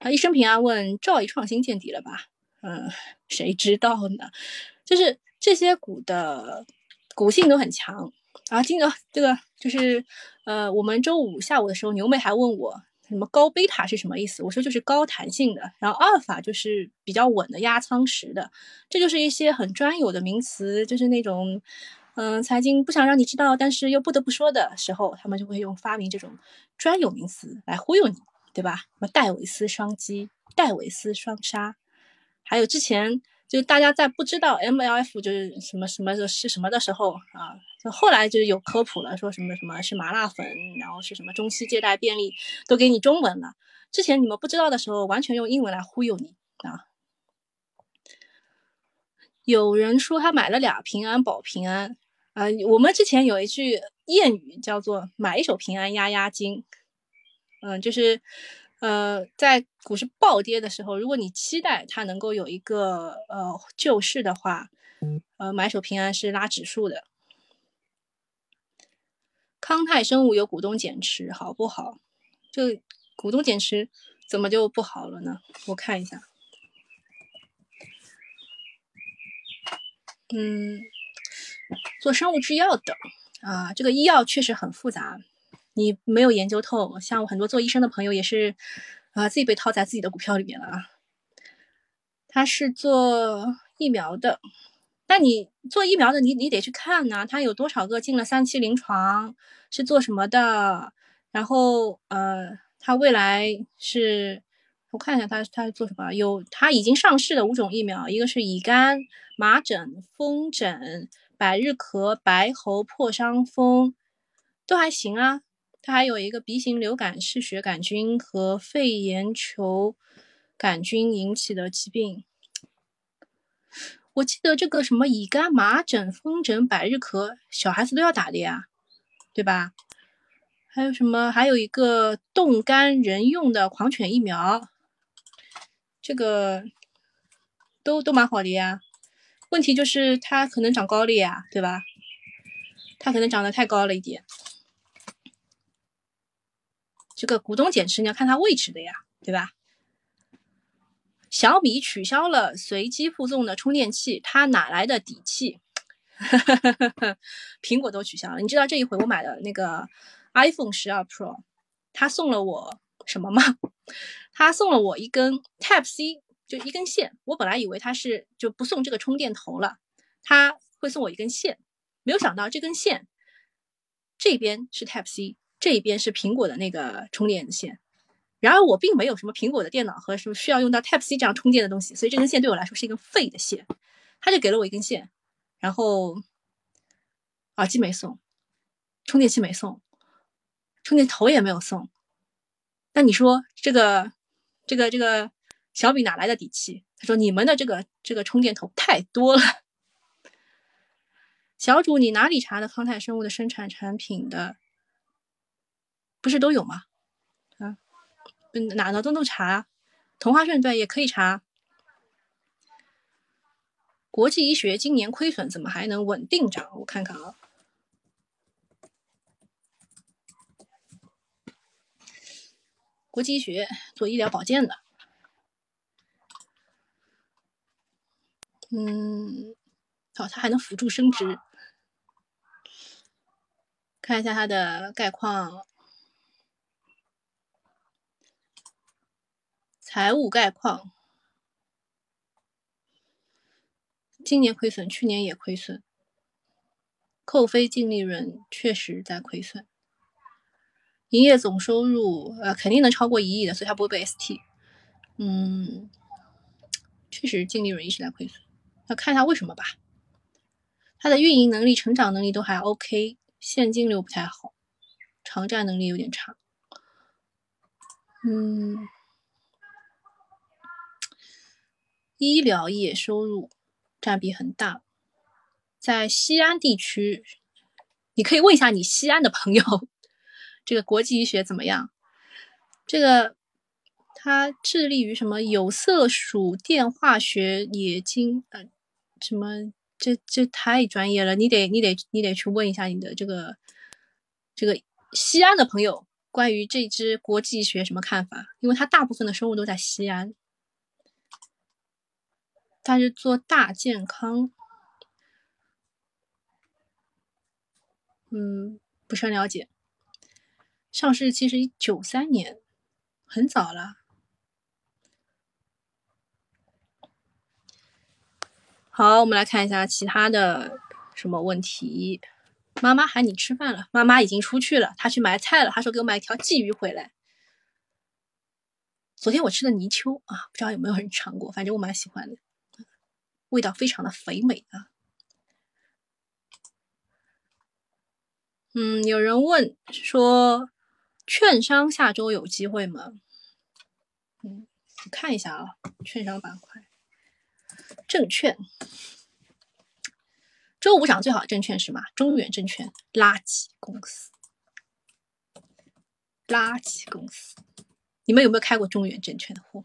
啊，一生平安问兆易创新见底了吧？嗯，谁知道呢？就是这些股的股性都很强啊。今个这个就是呃，我们周五下午的时候，牛妹还问我。什么高贝塔是什么意思？我说就是高弹性的，然后阿尔法就是比较稳的压仓时的，这就是一些很专有的名词，就是那种，嗯，财经不想让你知道，但是又不得不说的时候，他们就会用发明这种专有名词来忽悠你，对吧？什么戴维斯双击、戴维斯双杀，还有之前。就大家在不知道 MLF 就是什么什么的是什么的时候啊，就后来就有科普了，说什么什么是麻辣粉，然后是什么中期借贷便利，都给你中文了。之前你们不知道的时候，完全用英文来忽悠你啊。有人说他买了俩平安保平安啊，我们之前有一句谚语叫做“买一手平安压压惊”，嗯，就是。呃，在股市暴跌的时候，如果你期待它能够有一个呃救市的话，呃，买手平安是拉指数的。康泰生物有股东减持，好不好？就股东减持怎么就不好了呢？我看一下。嗯，做生物制药的啊，这个医药确实很复杂。你没有研究透。像我很多做医生的朋友也是，啊，自己被套在自己的股票里面了啊。他是做疫苗的，那你做疫苗的，你你得去看呐，他有多少个进了三期临床，是做什么的？然后呃，他未来是，我看一下他他做什么？有他已经上市的五种疫苗，一个是乙肝、麻疹、风疹。百日咳、白喉、破伤风都还行啊。它还有一个鼻型流感嗜血杆菌和肺炎球杆菌引起的疾病。我记得这个什么乙肝、麻疹、风疹、百日咳，小孩子都要打的呀，对吧？还有什么？还有一个冻干人用的狂犬疫苗，这个都都蛮好的呀。问题就是它可能长高了呀，对吧？它可能长得太高了一点。这个股东减持你要看它位置的呀，对吧？小米取消了随机附送的充电器，它哪来的底气？苹果都取消了。你知道这一回我买的那个 iPhone 十二 Pro，它送了我什么吗？它送了我一根 Type C。就一根线，我本来以为它是就不送这个充电头了，它会送我一根线，没有想到这根线这边是 Type C，这一边是苹果的那个充电线。然而我并没有什么苹果的电脑和什么需要用到 Type C 这样充电的东西，所以这根线对我来说是一根废的线。他就给了我一根线，然后耳机没送，充电器没送，充电头也没有送。那你说这个这个这个？小米哪来的底气？他说：“你们的这个这个充电头太多了。”小主，你哪里查的康泰生物的生产产品的？不是都有吗？啊，哪哪都能查。同花顺对也可以查。国际医学今年亏损，怎么还能稳定涨？我看看啊。国际医学做医疗保健的。嗯，好，它还能辅助升值。看一下它的概况，财务概况，今年亏损，去年也亏损，扣非净利润确实在亏损，营业总收入呃肯定能超过一亿的，所以它不会被 ST。嗯，确实净利润一直在亏损。要看一下为什么吧，它的运营能力、成长能力都还 OK，现金流不太好，偿债能力有点差。嗯，医疗业收入占比很大，在西安地区，你可以问一下你西安的朋友，这个国际医学怎么样？这个。它致力于什么有色属电化学冶金，呃，什么这这太专业了，你得你得你得去问一下你的这个这个西安的朋友关于这支国际医学什么看法，因为它大部分的收入都在西安，它是做大健康，嗯，不是很了解，上市期是九三年，很早了。好，我们来看一下其他的什么问题。妈妈喊你吃饭了，妈妈已经出去了，她去买菜了。她说给我买一条鲫鱼回来。昨天我吃的泥鳅啊，不知道有没有人尝过，反正我蛮喜欢的，味道非常的肥美啊。嗯，有人问说，券商下周有机会吗？嗯，我看一下啊，券商板块。证券，周五涨最好的证券是什么？中远证券，垃圾公司，垃圾公司。你们有没有开过中远证券的户？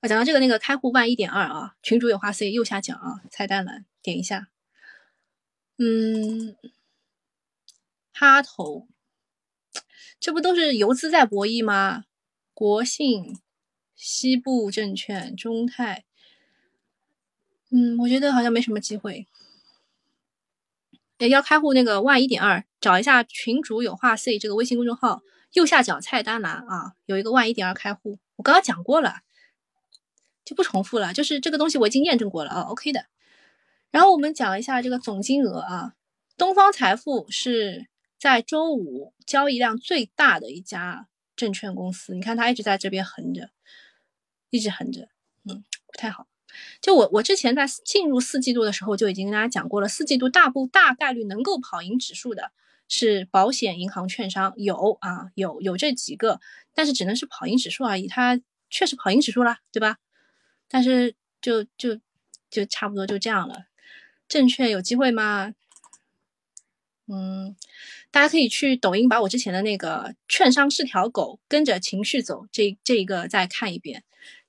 啊，讲到这个，那个开户万一点二啊，群主有话 C 右下角啊，菜单栏点一下。嗯，哈头，这不都是游资在博弈吗？国信、西部证券、中泰。嗯，我觉得好像没什么机会。要开户那个万一点二，找一下群主有话 say 这个微信公众号，右下角菜单栏啊，有一个万一点二开户，我刚刚讲过了，就不重复了。就是这个东西我已经验证过了啊，OK 的。然后我们讲一下这个总金额啊，东方财富是在周五交易量最大的一家证券公司，你看它一直在这边横着，一直横着，嗯，不太好。就我我之前在进入四季度的时候就已经跟大家讲过了，四季度大部大概率能够跑赢指数的是保险、银行、券商，有啊有有这几个，但是只能是跑赢指数而已，它确实跑赢指数了，对吧？但是就就就差不多就这样了。证券有机会吗？嗯，大家可以去抖音把我之前的那个“券商是条狗，跟着情绪走”这这一个再看一遍，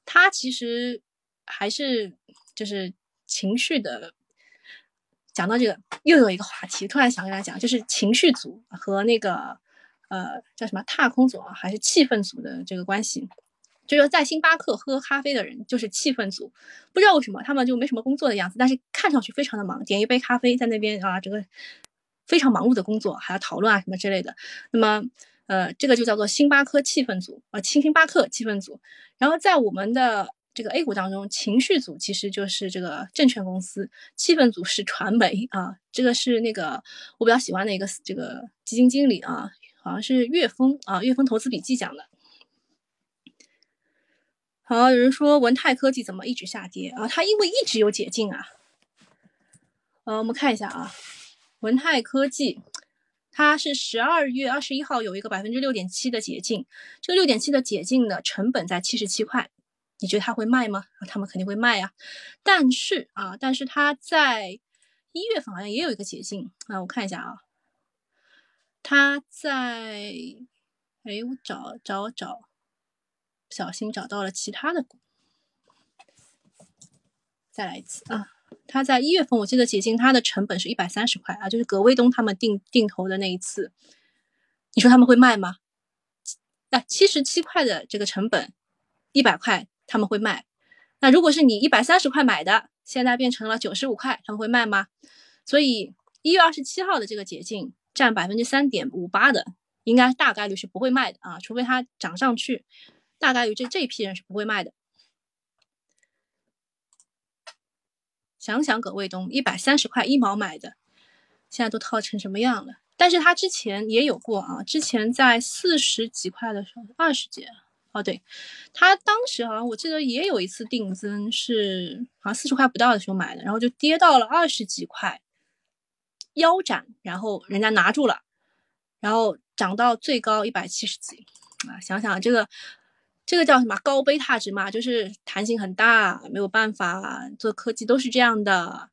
它其实。还是就是情绪的，讲到这个又有一个话题，突然想跟大家讲，就是情绪组和那个呃叫什么踏空组啊，还是气氛组的这个关系。就是在星巴克喝咖啡的人就是气氛组，不知道为什么他们就没什么工作的样子，但是看上去非常的忙，点一杯咖啡在那边啊，这个非常忙碌的工作，还要讨论啊什么之类的。那么呃这个就叫做星巴克气氛组啊，星星巴克气氛组。然后在我们的。这个 A 股当中，情绪组其实就是这个证券公司，气氛组是传媒啊。这个是那个我比较喜欢的一个这个基金经理啊，好像是岳峰啊，岳峰投资笔记讲的。好，有人说文泰科技怎么一直下跌啊？它因为一直有解禁啊。呃，我们看一下啊，文泰科技它是十二月二十一号有一个百分之六点七的解禁，这个六点七的解禁的成本在七十七块。你觉得它会卖吗？他们肯定会卖啊。但是啊，但是他在一月份好像也有一个解禁啊，我看一下啊，他在，哎，我找找找，不小心找到了其他的股，再来一次啊，他在一月份我记得解禁，他的成本是一百三十块啊，就是葛卫东他们定定投的那一次，你说他们会卖吗？那七十七块的这个成本，一百块。他们会卖，那如果是你一百三十块买的，现在变成了九十五块，他们会卖吗？所以一月二十七号的这个解禁占百分之三点五八的，应该大概率是不会卖的啊，除非它涨上去，大概率这这一批人是不会卖的。想想葛卫东一百三十块一毛买的，现在都套成什么样了？但是他之前也有过啊，之前在四十几块的时候，二十几。哦，对，他当时好像我记得也有一次定增，是好像四十块不到的时候买的，然后就跌到了二十几块，腰斩，然后人家拿住了，然后涨到最高一百七十几啊！想想这个，这个叫什么高贝塔值嘛，就是弹性很大，没有办法，做科技都是这样的。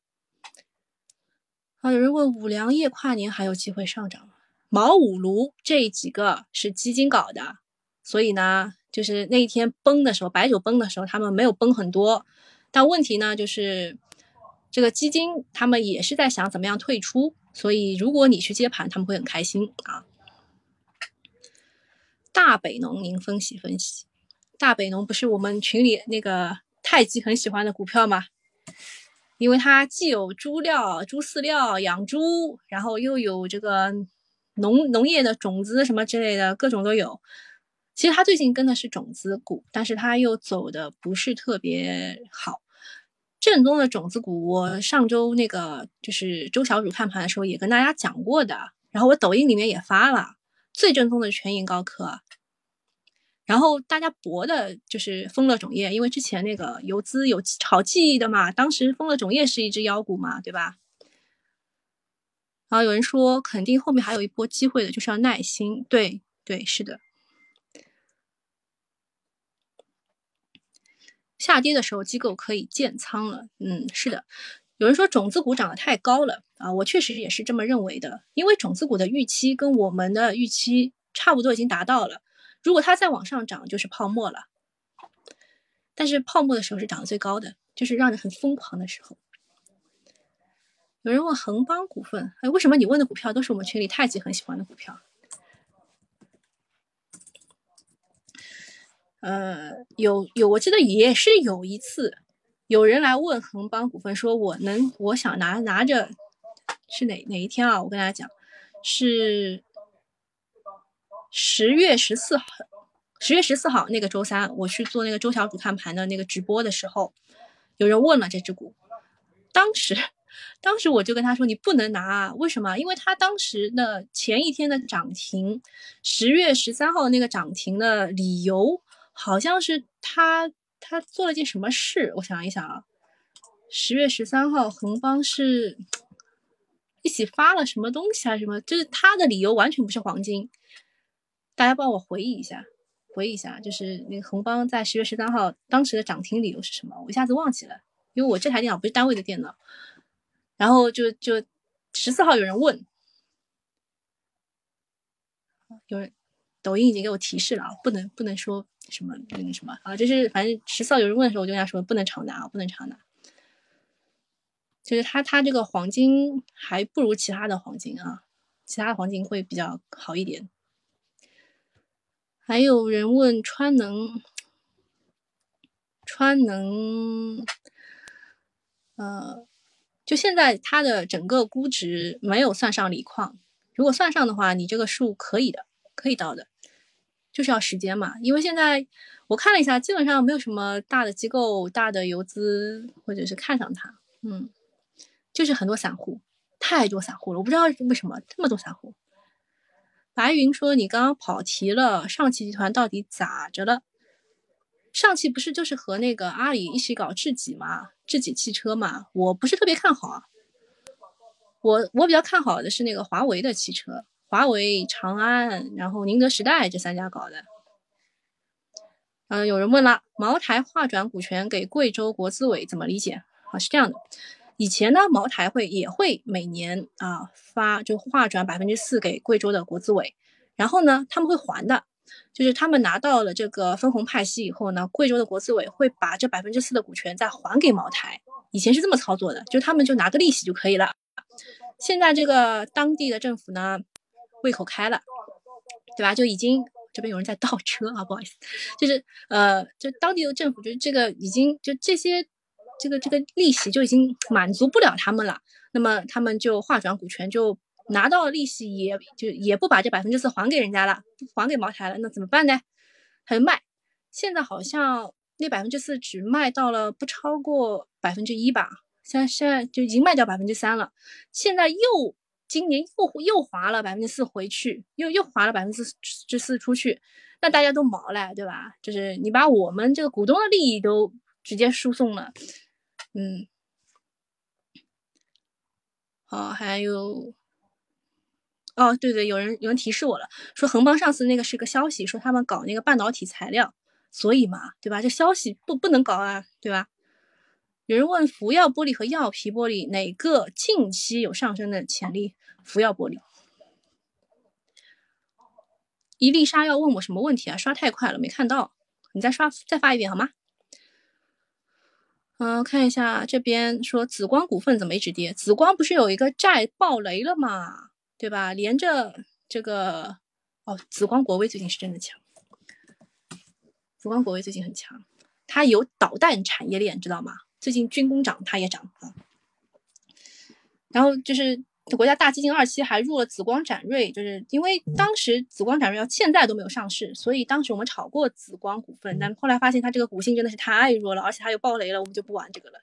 啊，有人问五粮液跨年还有机会上涨吗？毛五炉这几个是基金搞的，所以呢。就是那一天崩的时候，白酒崩的时候，他们没有崩很多，但问题呢，就是这个基金他们也是在想怎么样退出，所以如果你去接盘，他们会很开心啊。大北农，您分析分析，大北农不是我们群里那个太极很喜欢的股票吗？因为它既有猪料、猪饲料、养猪，然后又有这个农农业的种子什么之类的，各种都有。其实它最近跟的是种子股，但是它又走的不是特别好。正宗的种子股，我上周那个就是周小主看盘的时候也跟大家讲过的，然后我抖音里面也发了，最正宗的全银高科。然后大家博的就是丰乐种业，因为之前那个游资有炒记忆的嘛，当时丰乐种业是一只妖股嘛，对吧？然后有人说肯定后面还有一波机会的，就是要耐心。对对，是的。下跌的时候，机构可以建仓了。嗯，是的。有人说种子股涨得太高了啊，我确实也是这么认为的。因为种子股的预期跟我们的预期差不多，已经达到了。如果它再往上涨，就是泡沫了。但是泡沫的时候是涨得最高的，就是让人很疯狂的时候。有人问恒邦股份，哎，为什么你问的股票都是我们群里太极很喜欢的股票？呃，有有，我记得也是有一次，有人来问恒邦股份，说我能，我想拿拿着是哪哪一天啊？我跟大家讲，是十月十四号，十月十四号那个周三，我去做那个周小主看盘的那个直播的时候，有人问了这只股，当时。当时我就跟他说：“你不能拿，为什么？因为他当时的前一天的涨停，十月十三号那个涨停的理由，好像是他他做了件什么事？我想一想啊，十月十三号恒邦是一起发了什么东西啊？什么？就是他的理由完全不是黄金。大家帮我回忆一下，回忆一下，就是那个恒邦在十月十三号当时的涨停理由是什么？我一下子忘记了，因为我这台电脑不是单位的电脑。”然后就就十四号有人问，有人抖音已经给我提示了啊，不能不能说什么那个什么啊，就是反正十四号有人问的时候，我就跟他说不能长拿啊，不能长拿。就是他他这个黄金还不如其他的黄金啊，其他的黄金会比较好一点。还有人问川能，川能，呃。就现在，它的整个估值没有算上锂矿，如果算上的话，你这个数可以的，可以到的，就是要时间嘛。因为现在我看了一下，基本上没有什么大的机构、大的游资或者是看上它，嗯，就是很多散户，太多散户了，我不知道为什么这么多散户。白云说：“你刚刚跑题了，上汽集团到底咋着了？上汽不是就是和那个阿里一起搞智己吗？”智己汽车嘛，我不是特别看好。我我比较看好的是那个华为的汽车，华为、长安，然后宁德时代这三家搞的。嗯，有人问了，茅台划转股权给贵州国资委怎么理解？啊，是这样的，以前呢，茅台会也会每年啊发就划转百分之四给贵州的国资委，然后呢，他们会还的。就是他们拿到了这个分红派息以后呢，贵州的国资委会把这百分之四的股权再还给茅台。以前是这么操作的，就他们就拿个利息就可以了。现在这个当地的政府呢，胃口开了，对吧？就已经这边有人在倒车啊，不好意思，就是呃，就当地的政府就是这个已经就这些这个这个利息就已经满足不了他们了，那么他们就划转股权就。拿到利息也就也不把这百分之四还给人家了，还给茅台了，那怎么办呢？还卖。现在好像那百分之四只卖到了不超过百分之一吧，现在现在就已经卖掉百分之三了。现在又今年又又划了百分之四回去，又又划了百分之之四出去，那大家都毛了，对吧？就是你把我们这个股东的利益都直接输送了，嗯，好，还有。哦，对对，有人有人提示我了，说恒邦上次那个是个消息，说他们搞那个半导体材料，所以嘛，对吧？这消息不不能搞啊，对吧？有人问福耀玻璃和耀皮玻璃哪个近期有上升的潜力？福耀玻璃。伊丽莎要问我什么问题啊？刷太快了，没看到，你再刷再发一遍好吗？嗯，看一下这边说紫光股份怎么一直跌？紫光不是有一个债爆雷了吗？对吧？连着这个哦，紫光国威最近是真的强，紫光国威最近很强，它有导弹产业链，知道吗？最近军工涨，它也涨啊。然后就是国家大基金二期还入了紫光展锐，就是因为当时紫光展锐到现在都没有上市，所以当时我们炒过紫光股份，但后来发现它这个股性真的是太弱了，而且它又爆雷了，我们就不玩这个了。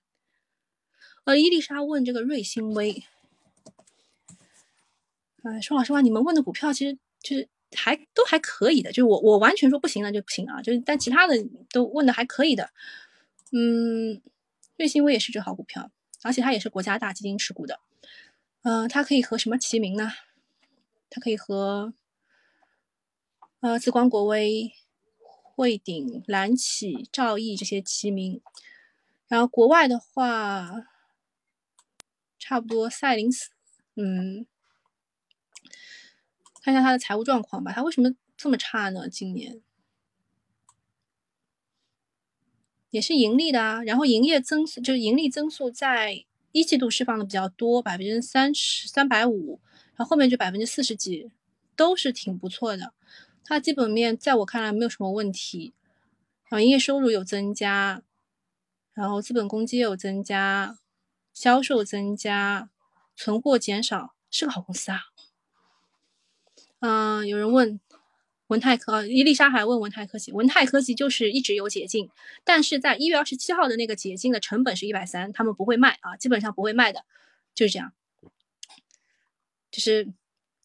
呃，伊丽莎问这个瑞星微。哎，说老实话，你们问的股票其实就是还都还可以的，就是我我完全说不行了就不行啊，就是但其他的都问的还可以的。嗯，瑞星微也是只好股票，而且它也是国家大基金持股的。嗯，它可以和什么齐名呢？它可以和呃紫光国威、汇顶、蓝企、兆易这些齐名。然后国外的话，差不多赛灵思，嗯。看一下它的财务状况吧，它为什么这么差呢？今年也是盈利的啊，然后营业增速就是盈利增速在一季度释放的比较多，百分之三十三百五，然后后面就百分之四十几，都是挺不错的。它基本面在我看来没有什么问题，然后营业收入有增加，然后资本公积有增加，销售增加，存货减少，是个好公司啊。嗯，有人问文泰科，伊丽莎还问文泰科技，文泰科技就是一直有解禁，但是在一月二十七号的那个解禁的成本是一百三，他们不会卖啊，基本上不会卖的，就是这样。就是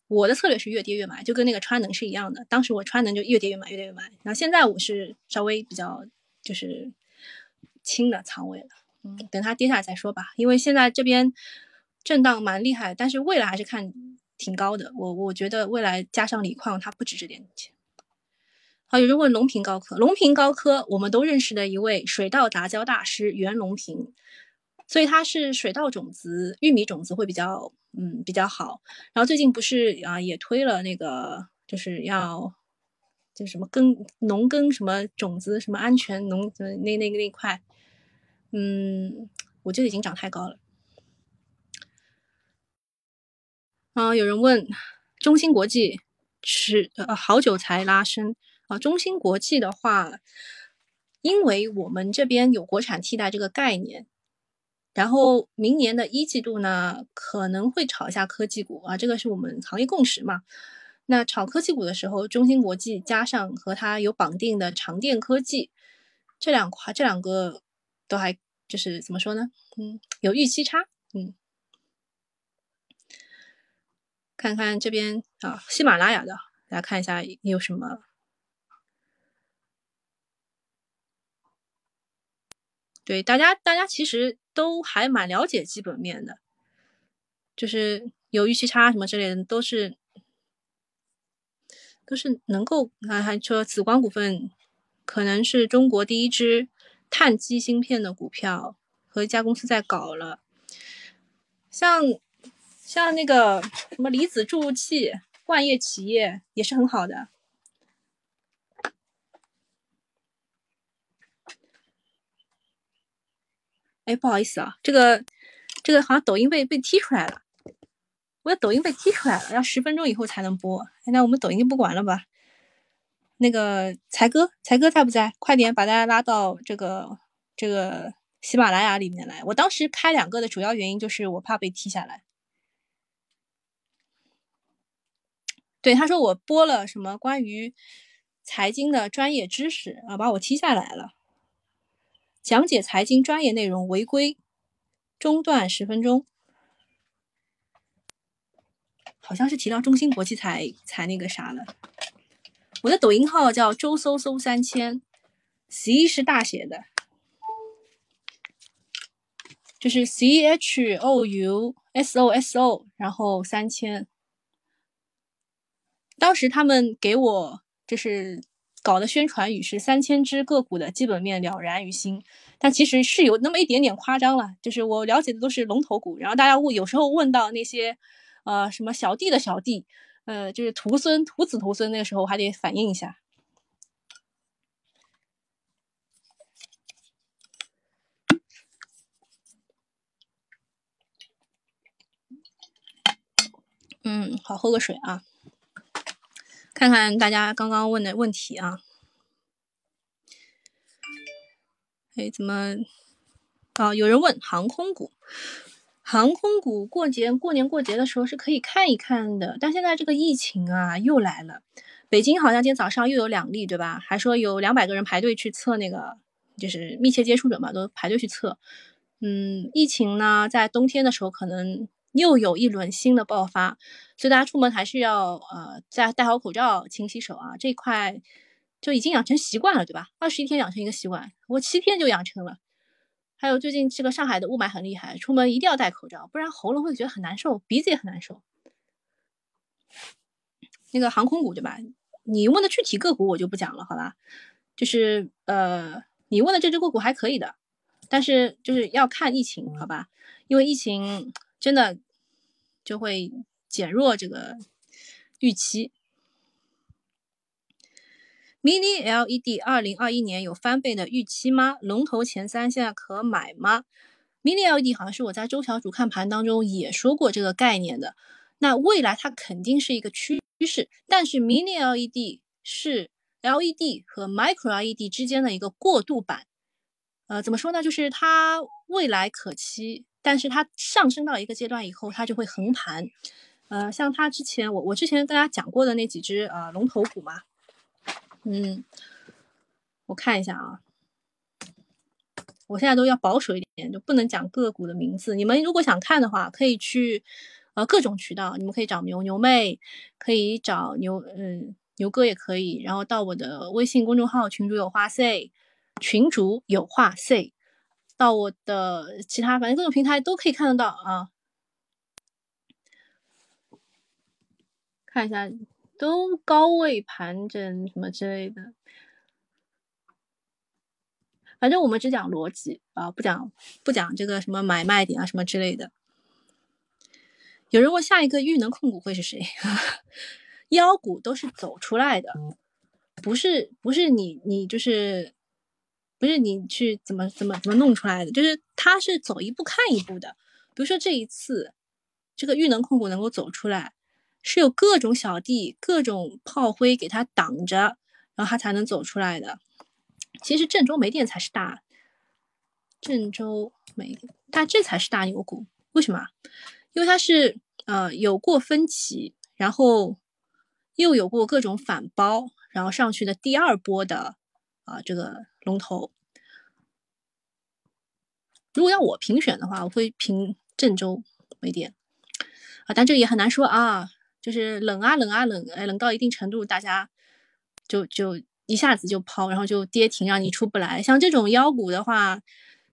我的策略是越跌越买，就跟那个川能是一样的，当时我川能就越跌越买，越跌越买。然后现在我是稍微比较就是轻的仓位了，嗯，等它跌下来再说吧，因为现在这边震荡蛮厉害，但是未来还是看。挺高的，我我觉得未来加上锂矿，它不值这点钱。好，有人问龙平高科，龙平高科我们都认识的一位水稻杂交大师袁隆平，所以他是水稻种子、玉米种子会比较嗯比较好。然后最近不是啊也推了那个就是要就什么耕农耕什么种子什么安全农那那个那块，嗯，我觉得已经长太高了。啊，有人问中芯国际是呃好久才拉升啊？中芯国际的话，因为我们这边有国产替代这个概念，然后明年的一季度呢可能会炒一下科技股啊，这个是我们行业共识嘛。那炒科技股的时候，中芯国际加上和它有绑定的长电科技这两块，这两个都还就是怎么说呢？嗯，有预期差，嗯。看看这边啊，喜马拉雅的，大家看一下有什么？对，大家大家其实都还蛮了解基本面的，就是有预期差什么之类的，都是都是能够啊。还说紫光股份可能是中国第一支碳基芯片的股票，和一家公司在搞了，像。像那个什么离子注入器，万业企业也是很好的。哎，不好意思啊，这个这个好像抖音被被踢出来了，我的抖音被踢出来了，要十分钟以后才能播。那我们抖音就不管了吧？那个才哥，才哥在不在？快点把大家拉到这个这个喜马拉雅里面来。我当时开两个的主要原因就是我怕被踢下来。对，他说我播了什么关于财经的专业知识啊，把我踢下来了。讲解财经专业内容违规，中断十分钟。好像是提到中芯国际才才那个啥了。我的抖音号叫周搜搜三千，C 是大写的，就是 C H O U S O S O，然后三千。当时他们给我就是搞的宣传语是三千只个股的基本面了然于心，但其实是有那么一点点夸张了。就是我了解的都是龙头股，然后大家问有时候问到那些呃什么小弟的小弟，呃就是徒孙徒子徒孙，那个时候我还得反映一下。嗯，好，喝个水啊。看看大家刚刚问的问题啊，哎，怎么啊？有人问航空股，航空股过节过年过节的时候是可以看一看的，但现在这个疫情啊又来了，北京好像今天早上又有两例，对吧？还说有两百个人排队去测那个，就是密切接触者嘛，都排队去测。嗯，疫情呢，在冬天的时候可能。又有一轮新的爆发，所以大家出门还是要呃再戴好口罩、勤洗手啊。这块就已经养成习惯了，对吧？二十一天养成一个习惯，我七天就养成了。还有最近这个上海的雾霾很厉害，出门一定要戴口罩，不然喉咙会觉得很难受，鼻子也很难受。那个航空股对吧？你问的具体个股我就不讲了，好吧？就是呃，你问的这只个股还可以的，但是就是要看疫情，好吧？因为疫情真的。就会减弱这个预期。Mini LED 二零二一年有翻倍的预期吗？龙头前三现在可买吗？Mini LED 好像是我在周小主看盘当中也说过这个概念的。那未来它肯定是一个趋势，但是 Mini LED 是 LED 和 Micro LED 之间的一个过渡版。呃，怎么说呢？就是它未来可期。但是它上升到一个阶段以后，它就会横盘。呃，像它之前我我之前跟大家讲过的那几只啊龙头股嘛，嗯，我看一下啊，我现在都要保守一点，就不能讲个股的名字。你们如果想看的话，可以去呃各种渠道，你们可以找牛牛妹，可以找牛嗯牛哥也可以，然后到我的微信公众号群主有话 say，群主有话 say，到我的其他反正各种平台都可以看得到啊。看一下，都高位盘整什么之类的，反正我们只讲逻辑啊，不讲不讲这个什么买卖点啊什么之类的。有人问下一个玉能控股会是谁？妖股都是走出来的，不是不是你你就是不是你去怎么怎么怎么弄出来的，就是它是走一步看一步的。比如说这一次，这个玉能控股能够走出来。是有各种小弟、各种炮灰给他挡着，然后他才能走出来的。其实郑州煤电才是大，郑州煤，它这才是大牛股。为什么？因为它是呃有过分歧，然后又有过各种反包，然后上去的第二波的啊这个龙头。如果要我评选的话，我会评郑州煤电啊，但这也很难说啊。就是冷啊冷啊冷，哎，冷到一定程度，大家就就一下子就抛，然后就跌停，让你出不来。像这种妖股的话，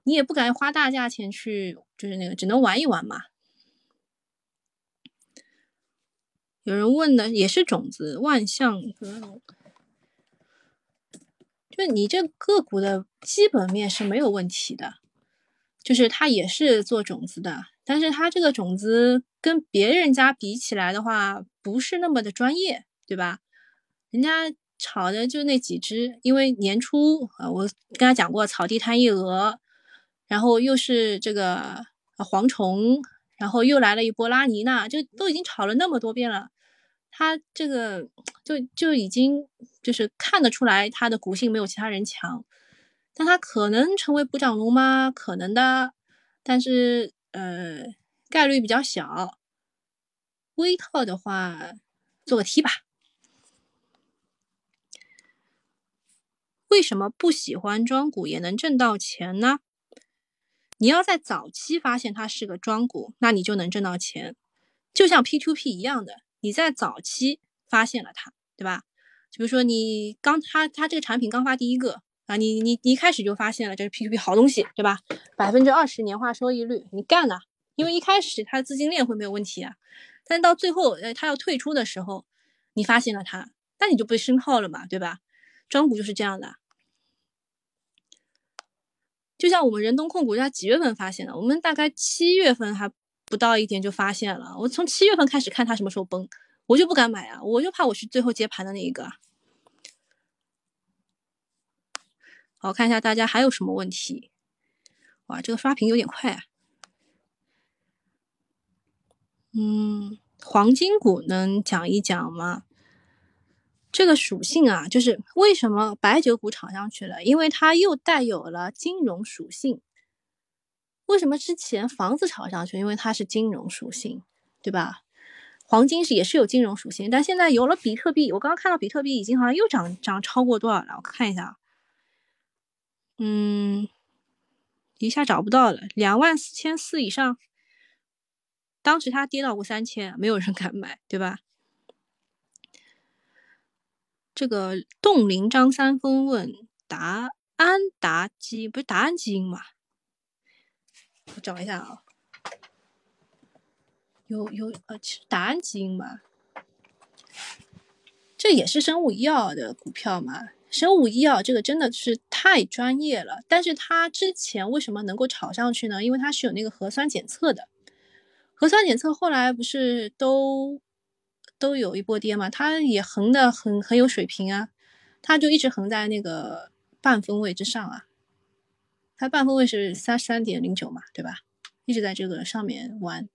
你也不敢花大价钱去，就是那个只能玩一玩嘛。有人问的也是种子，万象格龙，就你这个股的基本面是没有问题的，就是它也是做种子的。但是它这个种子跟别人家比起来的话，不是那么的专业，对吧？人家炒的就那几只，因为年初啊，我跟他讲过草地摊一鹅，然后又是这个蝗虫，然后又来了一波拉尼娜，就都已经炒了那么多遍了，他这个就就已经就是看得出来，它的股性没有其他人强，但它可能成为补涨龙吗？可能的，但是。呃，概率比较小。微套的话，做个 T 吧。为什么不喜欢庄股也能挣到钱呢？你要在早期发现它是个庄股，那你就能挣到钱。就像 P2P 一样的，你在早期发现了它，对吧？就比如说你刚它它这个产品刚发第一个。啊，你你一开始就发现了这是 P2P 好东西，对吧？百分之二十年化收益率，你干了，因为一开始它的资金链会没有问题啊。但到最后，呃，它要退出的时候，你发现了它，那你就被深套了嘛，对吧？庄股就是这样的。就像我们人东控股，它几月份发现的？我们大概七月份还不到一点就发现了。我从七月份开始看它什么时候崩，我就不敢买啊，我就怕我是最后接盘的那一个。好，看一下大家还有什么问题？哇，这个刷屏有点快啊。嗯，黄金股能讲一讲吗？这个属性啊，就是为什么白酒股炒上去了？因为它又带有了金融属性。为什么之前房子炒上去？因为它是金融属性，对吧？黄金是也是有金融属性，但现在有了比特币，我刚刚看到比特币已经好像又涨涨超过多少了？我看一下。嗯，一下找不到了，两万四千四以上。当时它跌到过三千，没有人敢买，对吧？这个冻龄张三丰问达安达基不是达安基因吗？我找一下啊，有有呃，其实达安基因吧，这也是生物医药的股票嘛。生物医药这个真的是太专业了，但是它之前为什么能够炒上去呢？因为它是有那个核酸检测的，核酸检测后来不是都都有一波跌嘛，它也横的很很有水平啊，它就一直横在那个半分位之上啊，它半分位是三三点零九嘛，对吧？一直在这个上面玩，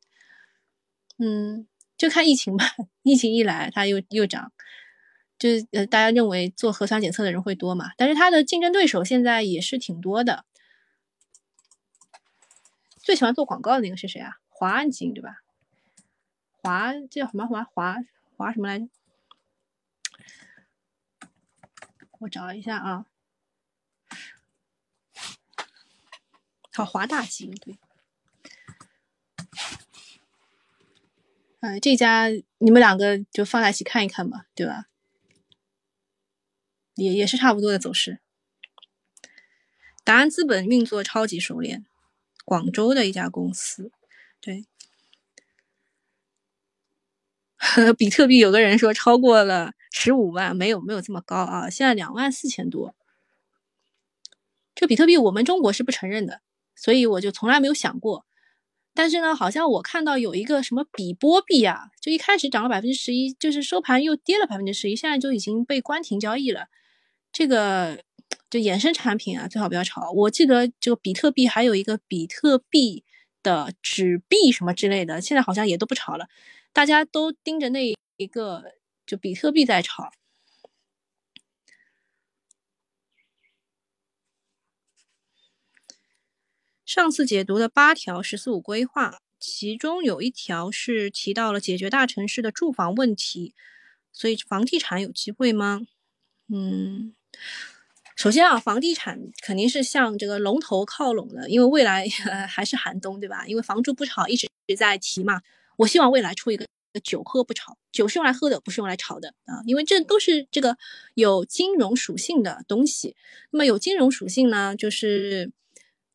嗯，就看疫情吧，疫情一来它又又涨。就是呃，大家认为做核酸检测的人会多嘛？但是它的竞争对手现在也是挺多的。最喜欢做广告的那个是谁啊？华安基因对吧？华这叫什么华华华什么来着？我找一下啊。好，华大基因对。哎，这家你们两个就放在一起看一看吧，对吧？也也是差不多的走势。达安资本运作超级熟练，广州的一家公司，对。比特币有个人说超过了十五万，没有没有这么高啊，现在两万四千多。这比特币我们中国是不承认的，所以我就从来没有想过。但是呢，好像我看到有一个什么比波币啊，就一开始涨了百分之十一，就是收盘又跌了百分之十一，现在就已经被关停交易了。这个就衍生产品啊，最好不要炒。我记得就比特币还有一个比特币的纸币什么之类的，现在好像也都不炒了。大家都盯着那一个就比特币在炒。上次解读的八条“十四五”规划，其中有一条是提到了解决大城市的住房问题，所以房地产有机会吗？嗯，首先啊，房地产肯定是向这个龙头靠拢的，因为未来 还是寒冬，对吧？因为房住不炒一直在提嘛。我希望未来出一个酒喝不炒，酒是用来喝的，不是用来炒的啊，因为这都是这个有金融属性的东西。那么有金融属性呢，就是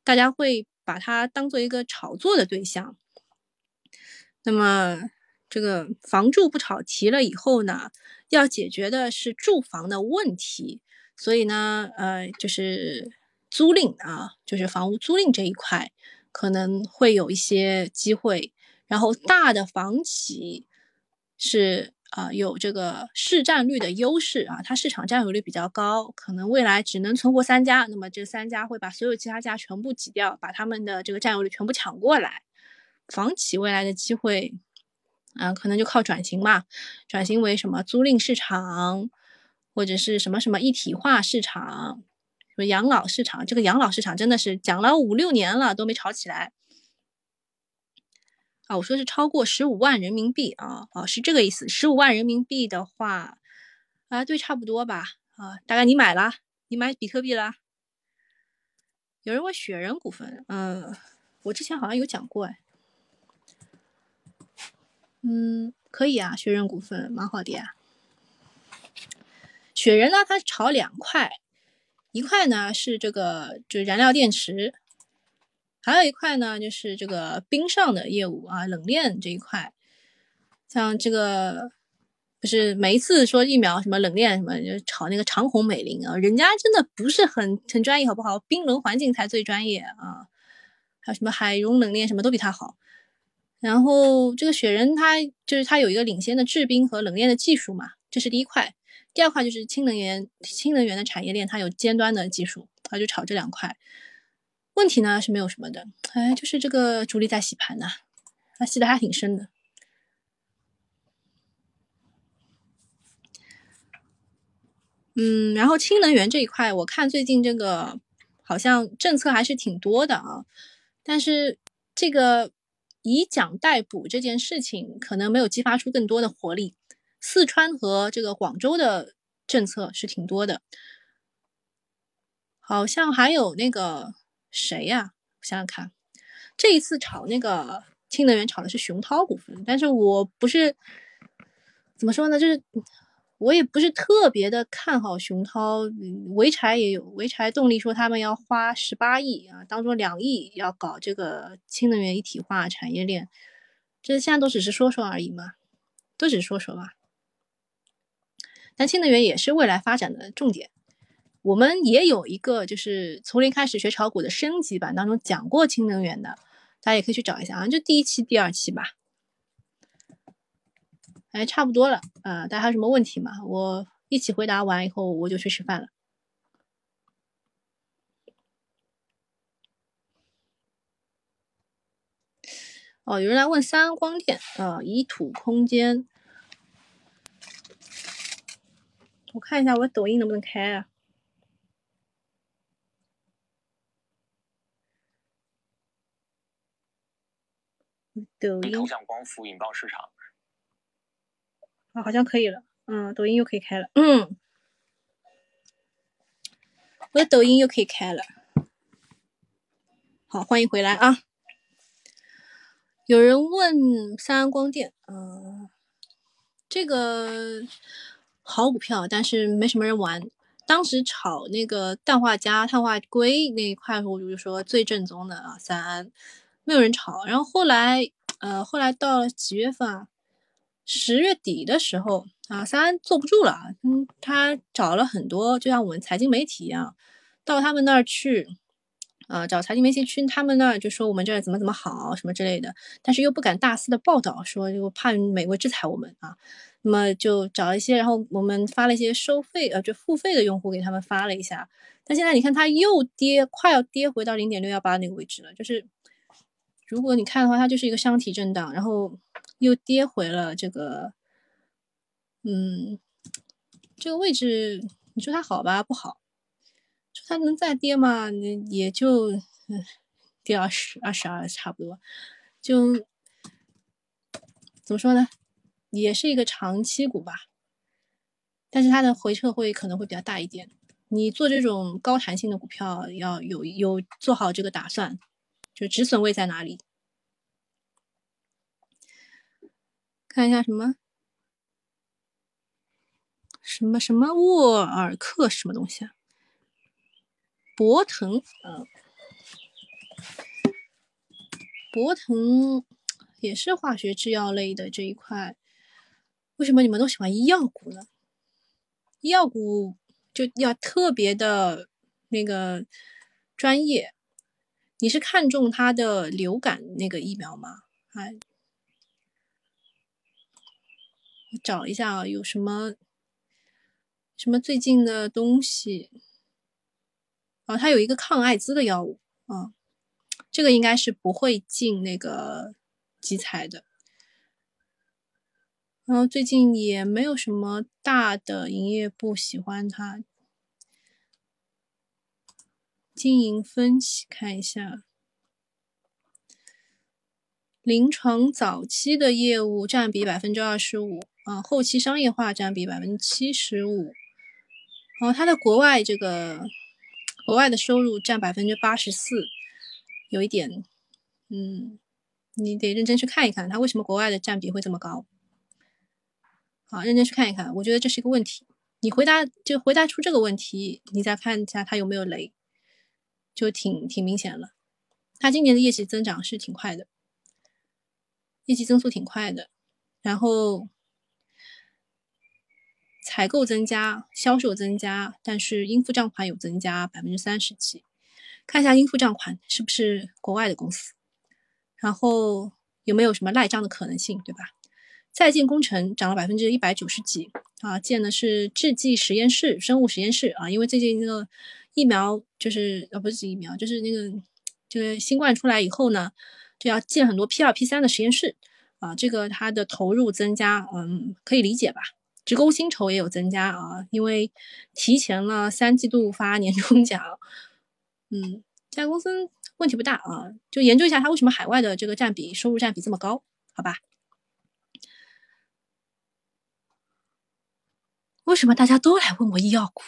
大家会把它当做一个炒作的对象。那么这个房住不炒提了以后呢？要解决的是住房的问题，所以呢，呃，就是租赁啊，就是房屋租赁这一块可能会有一些机会。然后大的房企是啊，有这个市占率的优势啊，它市场占有率比较高，可能未来只能存活三家，那么这三家会把所有其他家全部挤掉，把他们的这个占有率全部抢过来。房企未来的机会。啊，可能就靠转型嘛，转型为什么租赁市场，或者是什么什么一体化市场，什么养老市场。这个养老市场真的是讲了五六年了都没炒起来。啊，我说是超过十五万人民币啊，啊是这个意思。十五万人民币的话，啊对，差不多吧。啊，大概你买了，你买比特币了。有人问雪人股份，嗯，我之前好像有讲过哎。嗯，可以啊，雪人股份蛮好的呀。雪人呢，它炒两块，一块呢是这个就是燃料电池，还有一块呢就是这个冰上的业务啊，冷链这一块。像这个不是每一次说疫苗什么冷链什么就炒那个长虹美林啊，人家真的不是很很专业，好不好？冰轮环境才最专业啊，还有什么海融冷链什么都比它好。然后这个雪人，它就是它有一个领先的制冰和冷链的技术嘛，这是第一块。第二块就是氢能源，氢能源的产业链，它有尖端的技术，它就炒这两块。问题呢是没有什么的，哎，就是这个主力在洗盘呐，它洗的还挺深的。嗯，然后氢能源这一块，我看最近这个好像政策还是挺多的啊，但是这个。以奖代补这件事情可能没有激发出更多的活力。四川和这个广州的政策是挺多的，好像还有那个谁呀？我想想看，这一次炒那个氢能源炒的是熊涛股份，但是我不是怎么说呢，就是。我也不是特别的看好熊涛，潍柴也有潍柴动力说他们要花十八亿啊，当中两亿要搞这个氢能源一体化产业链，这现在都只是说说而已嘛，都只是说说吧。但氢能源也是未来发展的重点，我们也有一个就是从零开始学炒股的升级版当中讲过氢能源的，大家也可以去找一下啊，就第一期、第二期吧。哎，差不多了啊！大家还有什么问题吗？我一起回答完以后，我就去吃饭了。哦，有人来问三安光电啊，以土空间，我看一下我抖音能不能开啊？抖音头像光伏引爆市场。啊，好像可以了。嗯，抖音又可以开了。嗯，我的抖音又可以开了。好，欢迎回来啊！有人问三安光电，嗯，这个好股票，但是没什么人玩。当时炒那个氮化镓、碳化硅那一块，我就说最正宗的啊，三安，没有人炒。然后后来，呃，后来到了几月份啊？十月底的时候啊，三安坐不住了，嗯，他找了很多，就像我们财经媒体一样，到他们那儿去，啊，找财经媒体去他们那儿就说我们这儿怎么怎么好什么之类的，但是又不敢大肆的报道，说又怕美国制裁我们啊，那么就找一些，然后我们发了一些收费呃就付费的用户给他们发了一下，但现在你看它又跌，快要跌回到零点六幺八那个位置了，就是如果你看的话，它就是一个箱体震荡，然后。又跌回了这个，嗯，这个位置，你说它好吧？不好，说它能再跌吗？也就跌二十二十二差不多，就怎么说呢？也是一个长期股吧，但是它的回撤会可能会比较大一点。你做这种高弹性的股票，要有有做好这个打算，就止损位在哪里？看一下什么什么什么沃尔克什么东西啊？博腾，嗯，博腾也是化学制药类的这一块。为什么你们都喜欢医药股呢？医药股就要特别的那个专业。你是看中它的流感那个疫苗吗？哎。找一下啊，有什么什么最近的东西啊？它有一个抗艾滋的药物啊，这个应该是不会进那个集采的。然后最近也没有什么大的营业部喜欢它。经营分析看一下，临床早期的业务占比百分之二十五。啊，后期商业化占比百分之七十五，哦，它的国外这个国外的收入占百分之八十四，有一点，嗯，你得认真去看一看，它为什么国外的占比会这么高？好，认真去看一看，我觉得这是一个问题。你回答就回答出这个问题，你再看一下它有没有雷，就挺挺明显了。它今年的业绩增长是挺快的，业绩增速挺快的，然后。采购增加，销售增加，但是应付账款有增加百分之三十几。看一下应付账款是不是国外的公司，然后有没有什么赖账的可能性，对吧？在建工程涨了百分之一百九十几啊，建的是制剂实验室、生物实验室啊，因为最近那个疫苗就是呃不是疫苗，就是那个这个新冠出来以后呢，就要建很多 P 二 P 三的实验室啊，这个它的投入增加，嗯，可以理解吧？职工薪酬也有增加啊，因为提前了三季度发年终奖。嗯，这家公司问题不大啊，就研究一下它为什么海外的这个占比收入占比这么高，好吧？为什么大家都来问我医药股？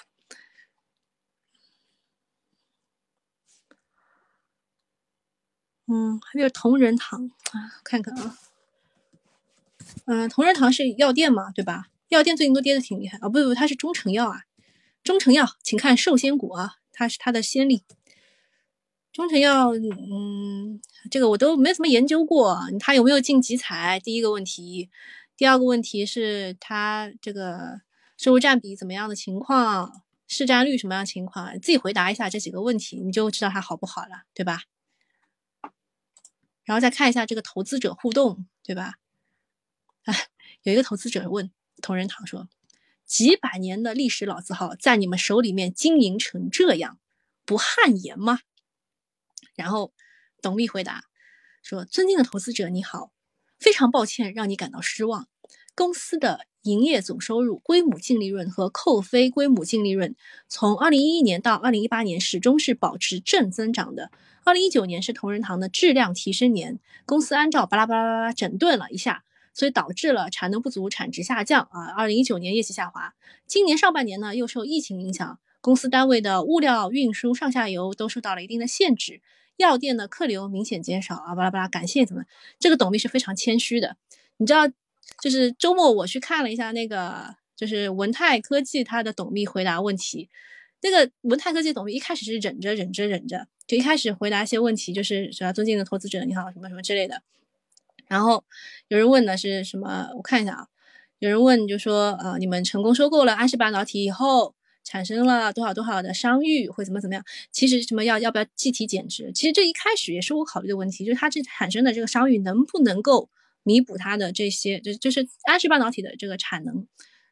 嗯，还有同仁堂啊，看看啊，嗯，同仁堂是药店嘛，对吧？药店最近都跌的挺厉害啊！不不不，它是中成药啊，中成药，请看寿仙谷啊，它是它的先例。中成药，嗯，这个我都没怎么研究过，它有没有进集采？第一个问题，第二个问题是它这个收入占比怎么样的情况，市占率什么样的情况？自己回答一下这几个问题，你就知道它好不好了，对吧？然后再看一下这个投资者互动，对吧？哎，有一个投资者问。同仁堂说：“几百年的历史老字号，在你们手里面经营成这样，不汗颜吗？”然后董秘回答说：“尊敬的投资者，你好，非常抱歉让你感到失望。公司的营业总收入、归母净利润和扣非归母净利润，从二零一一年到二零一八年始终是保持正增长的。二零一九年是同仁堂的质量提升年，公司按照巴拉巴拉巴拉整顿了一下，所以导致了产能不足、产值下降啊。二零一九年业绩下滑，今年上半年呢又受疫情影响，公司单位的物料运输上下游都受到了一定的限制，药店的客流明显减少啊。巴拉巴拉，感谢怎么？这个董秘是非常谦虚的，你知道，就是周末我去看了一下那个，就是文泰科技它的董秘回答问题，那个文泰科技董秘一开始是忍着忍着忍着。就一开始回答一些问题，就是主要尊敬的投资者，你好，什么什么之类的。然后有人问的是什么？我看一下啊，有人问就说，呃，你们成功收购了安氏半导体以后，产生了多少多少的商誉，会怎么怎么样？其实什么要要不要计提减值？其实这一开始也是我考虑的问题，就是它这产生的这个商誉能不能够弥补它的这些，就就是安氏半导体的这个产能，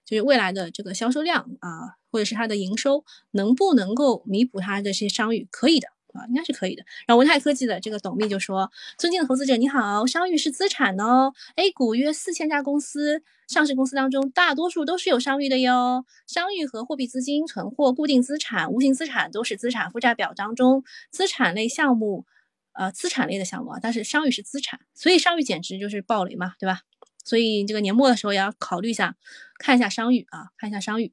就是未来的这个销售量啊，或者是它的营收能不能够弥补它的这些商誉？可以的。啊，应该是可以的。然后文泰科技的这个董秘就说：“尊敬的投资者，你好，商誉是资产哦。A 股约四千家公司，上市公司当中大多数都是有商誉的哟。商誉和货币资金、存货、固定资产、无形资产都是资产负债表当中资产类项目，呃，资产类的项目啊。但是商誉是资产，所以商誉减值就是暴雷嘛，对吧？所以这个年末的时候也要考虑一下，看一下商誉啊，看一下商誉。”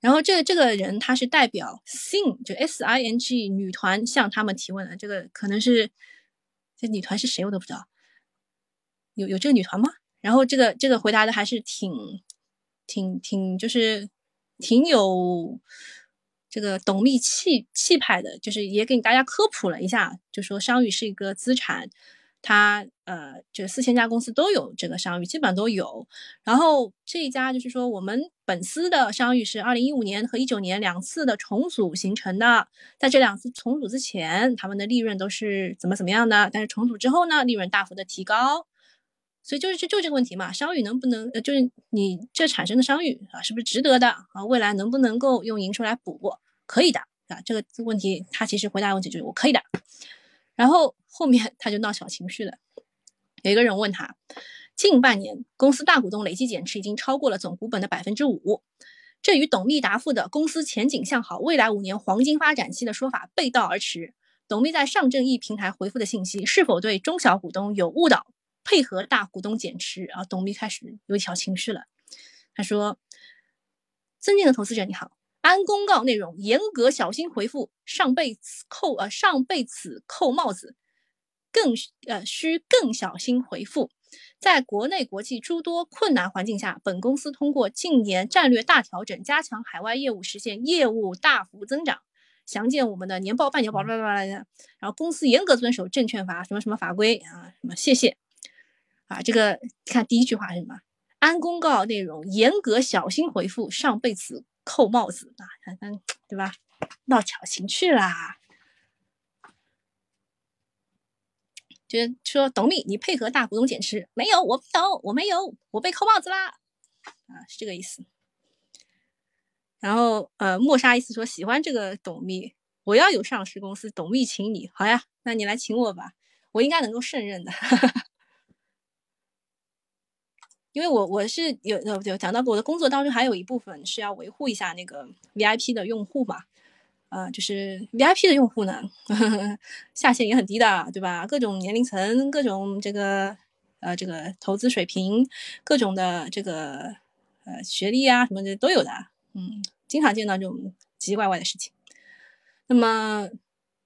然后这这个人他是代表 Sing 就 S I N G 女团向他们提问的，这个可能是这女团是谁我都不知道，有有这个女团吗？然后这个这个回答的还是挺挺挺就是挺有这个董秘气气派的，就是也给大家科普了一下，就说商誉是一个资产。它呃，这四千家公司都有这个商誉，基本上都有。然后这一家就是说，我们本司的商誉是二零一五年和一九年两次的重组形成的。在这两次重组之前，他们的利润都是怎么怎么样的？但是重组之后呢，利润大幅的提高。所以就是就就这个问题嘛，商誉能不能呃，就是你这产生的商誉啊，是不是值得的啊？未来能不能够用营收来补？可以的啊，这个问题他其实回答问题就是我可以的。然后后面他就闹小情绪了。有一个人问他，近半年公司大股东累计减持已经超过了总股本的百分之五，这与董秘答复的公司前景向好、未来五年黄金发展期的说法背道而驰。董秘在上证 E 平台回复的信息是否对中小股东有误导？配合大股东减持，啊董秘开始有小情绪了。他说：“尊敬的投资者你好。”按公告内容严格小心回复，上被此扣呃上被此扣帽子，更呃需更小心回复。在国内国际诸多困难环境下，本公司通过近年战略大调整，加强海外业务，实现业务大幅增长。详见我们的年报、半年报，叭叭叭的。然后公司严格遵守证券法什么什么法规啊，什么谢谢啊。这个看第一句话是什么？按公告内容严格小心回复，上被此。扣帽子啊，反正对吧？闹小情绪啦，就说董秘，你配合大股东减持没有？我不懂，我没有，我被扣帽子啦，啊，是这个意思。然后呃，莫沙意思说喜欢这个董秘，我要有上市公司，董秘请你，好呀，那你来请我吧，我应该能够胜任的。因为我我是有有有讲到过，我的工作当中还有一部分是要维护一下那个 VIP 的用户嘛，呃，就是 VIP 的用户呢呵呵，下限也很低的，对吧？各种年龄层，各种这个呃这个投资水平，各种的这个呃学历啊什么的都有的，嗯，经常见到这种奇奇怪怪的事情。那么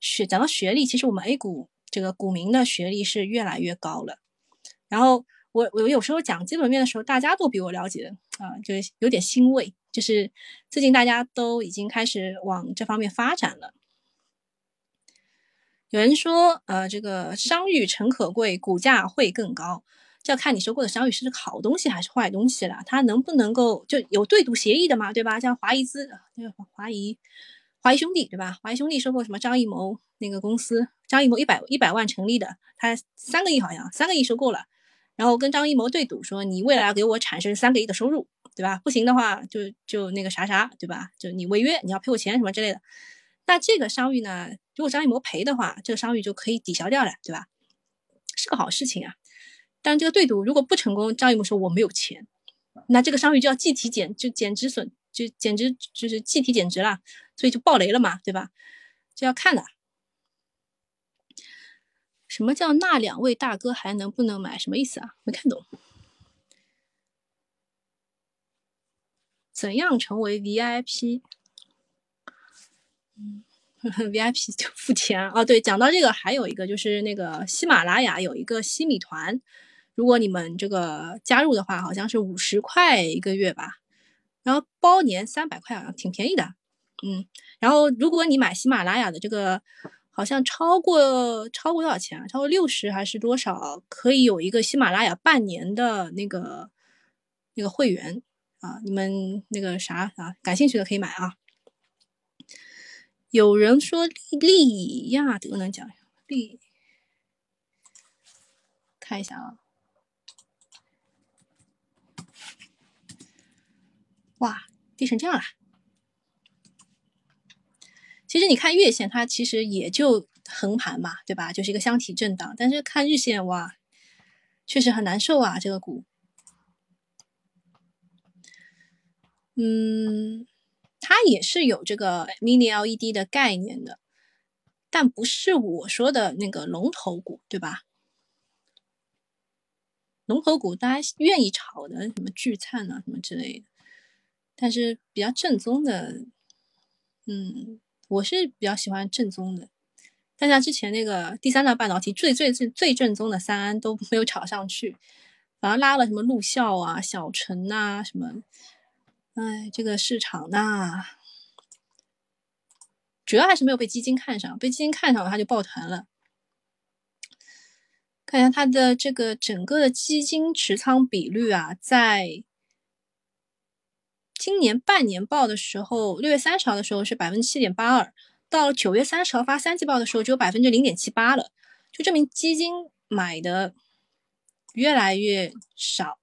学讲到学历，其实我们 A 股这个股民的学历是越来越高了，然后。我我有时候讲基本面的时候，大家都比我了解啊，就是有点欣慰。就是最近大家都已经开始往这方面发展了。有人说，呃，这个商誉诚可贵，股价会更高，这要看你收购的商誉是好东西还是坏东西了。它能不能够就有对赌协议的嘛，对吧？像华谊资，那个华谊华谊兄弟，对吧？华谊兄弟收购什么张艺谋那个公司，张艺谋一百一百万成立的，他三个亿好像三个亿收购了。然后跟张艺谋对赌，说你未来要给我产生三个亿的收入，对吧？不行的话，就就那个啥啥，对吧？就你违约，你要赔我钱什么之类的。那这个商誉呢，如果张艺谋赔的话，这个商誉就可以抵消掉了，对吧？是个好事情啊。但这个对赌如果不成功，张艺谋说我没有钱，那这个商誉就要计提减，就减值损，就减值就是计提减值了，所以就爆雷了嘛，对吧？这要看的。什么叫那两位大哥还能不能买？什么意思啊？没看懂。怎样成为 VIP？嗯，VIP 就付钱哦。对，讲到这个，还有一个就是那个喜马拉雅有一个西米团，如果你们这个加入的话，好像是五十块一个月吧，然后包年三百块，好像挺便宜的。嗯，然后如果你买喜马拉雅的这个，好像超过超过多少钱啊？超过六十还是多少？可以有一个喜马拉雅半年的那个那个会员。啊，你们那个啥啊，感兴趣的可以买啊。有人说利亚德能讲利，看一下啊。哇，跌成这样了。其实你看月线，它其实也就横盘嘛，对吧？就是一个箱体震荡。但是看日线，哇，确实很难受啊，这个股。嗯，它也是有这个 mini LED 的概念的，但不是我说的那个龙头股，对吧？龙头股大家愿意炒的，什么聚灿啊，什么之类的，但是比较正宗的，嗯，我是比较喜欢正宗的。但像之前那个第三代半导体最最最最正宗的三安都没有炒上去，反而拉了什么陆校啊、小陈啊什么。哎，这个市场呢，主要还是没有被基金看上，被基金看上了，他就抱团了。看一下它的这个整个的基金持仓比率啊，在今年半年报的时候，六月三十号的时候是百分之七点八二，到了九月三十号发三季报的时候，只有百分之零点七八了，就证明基金买的越来越少。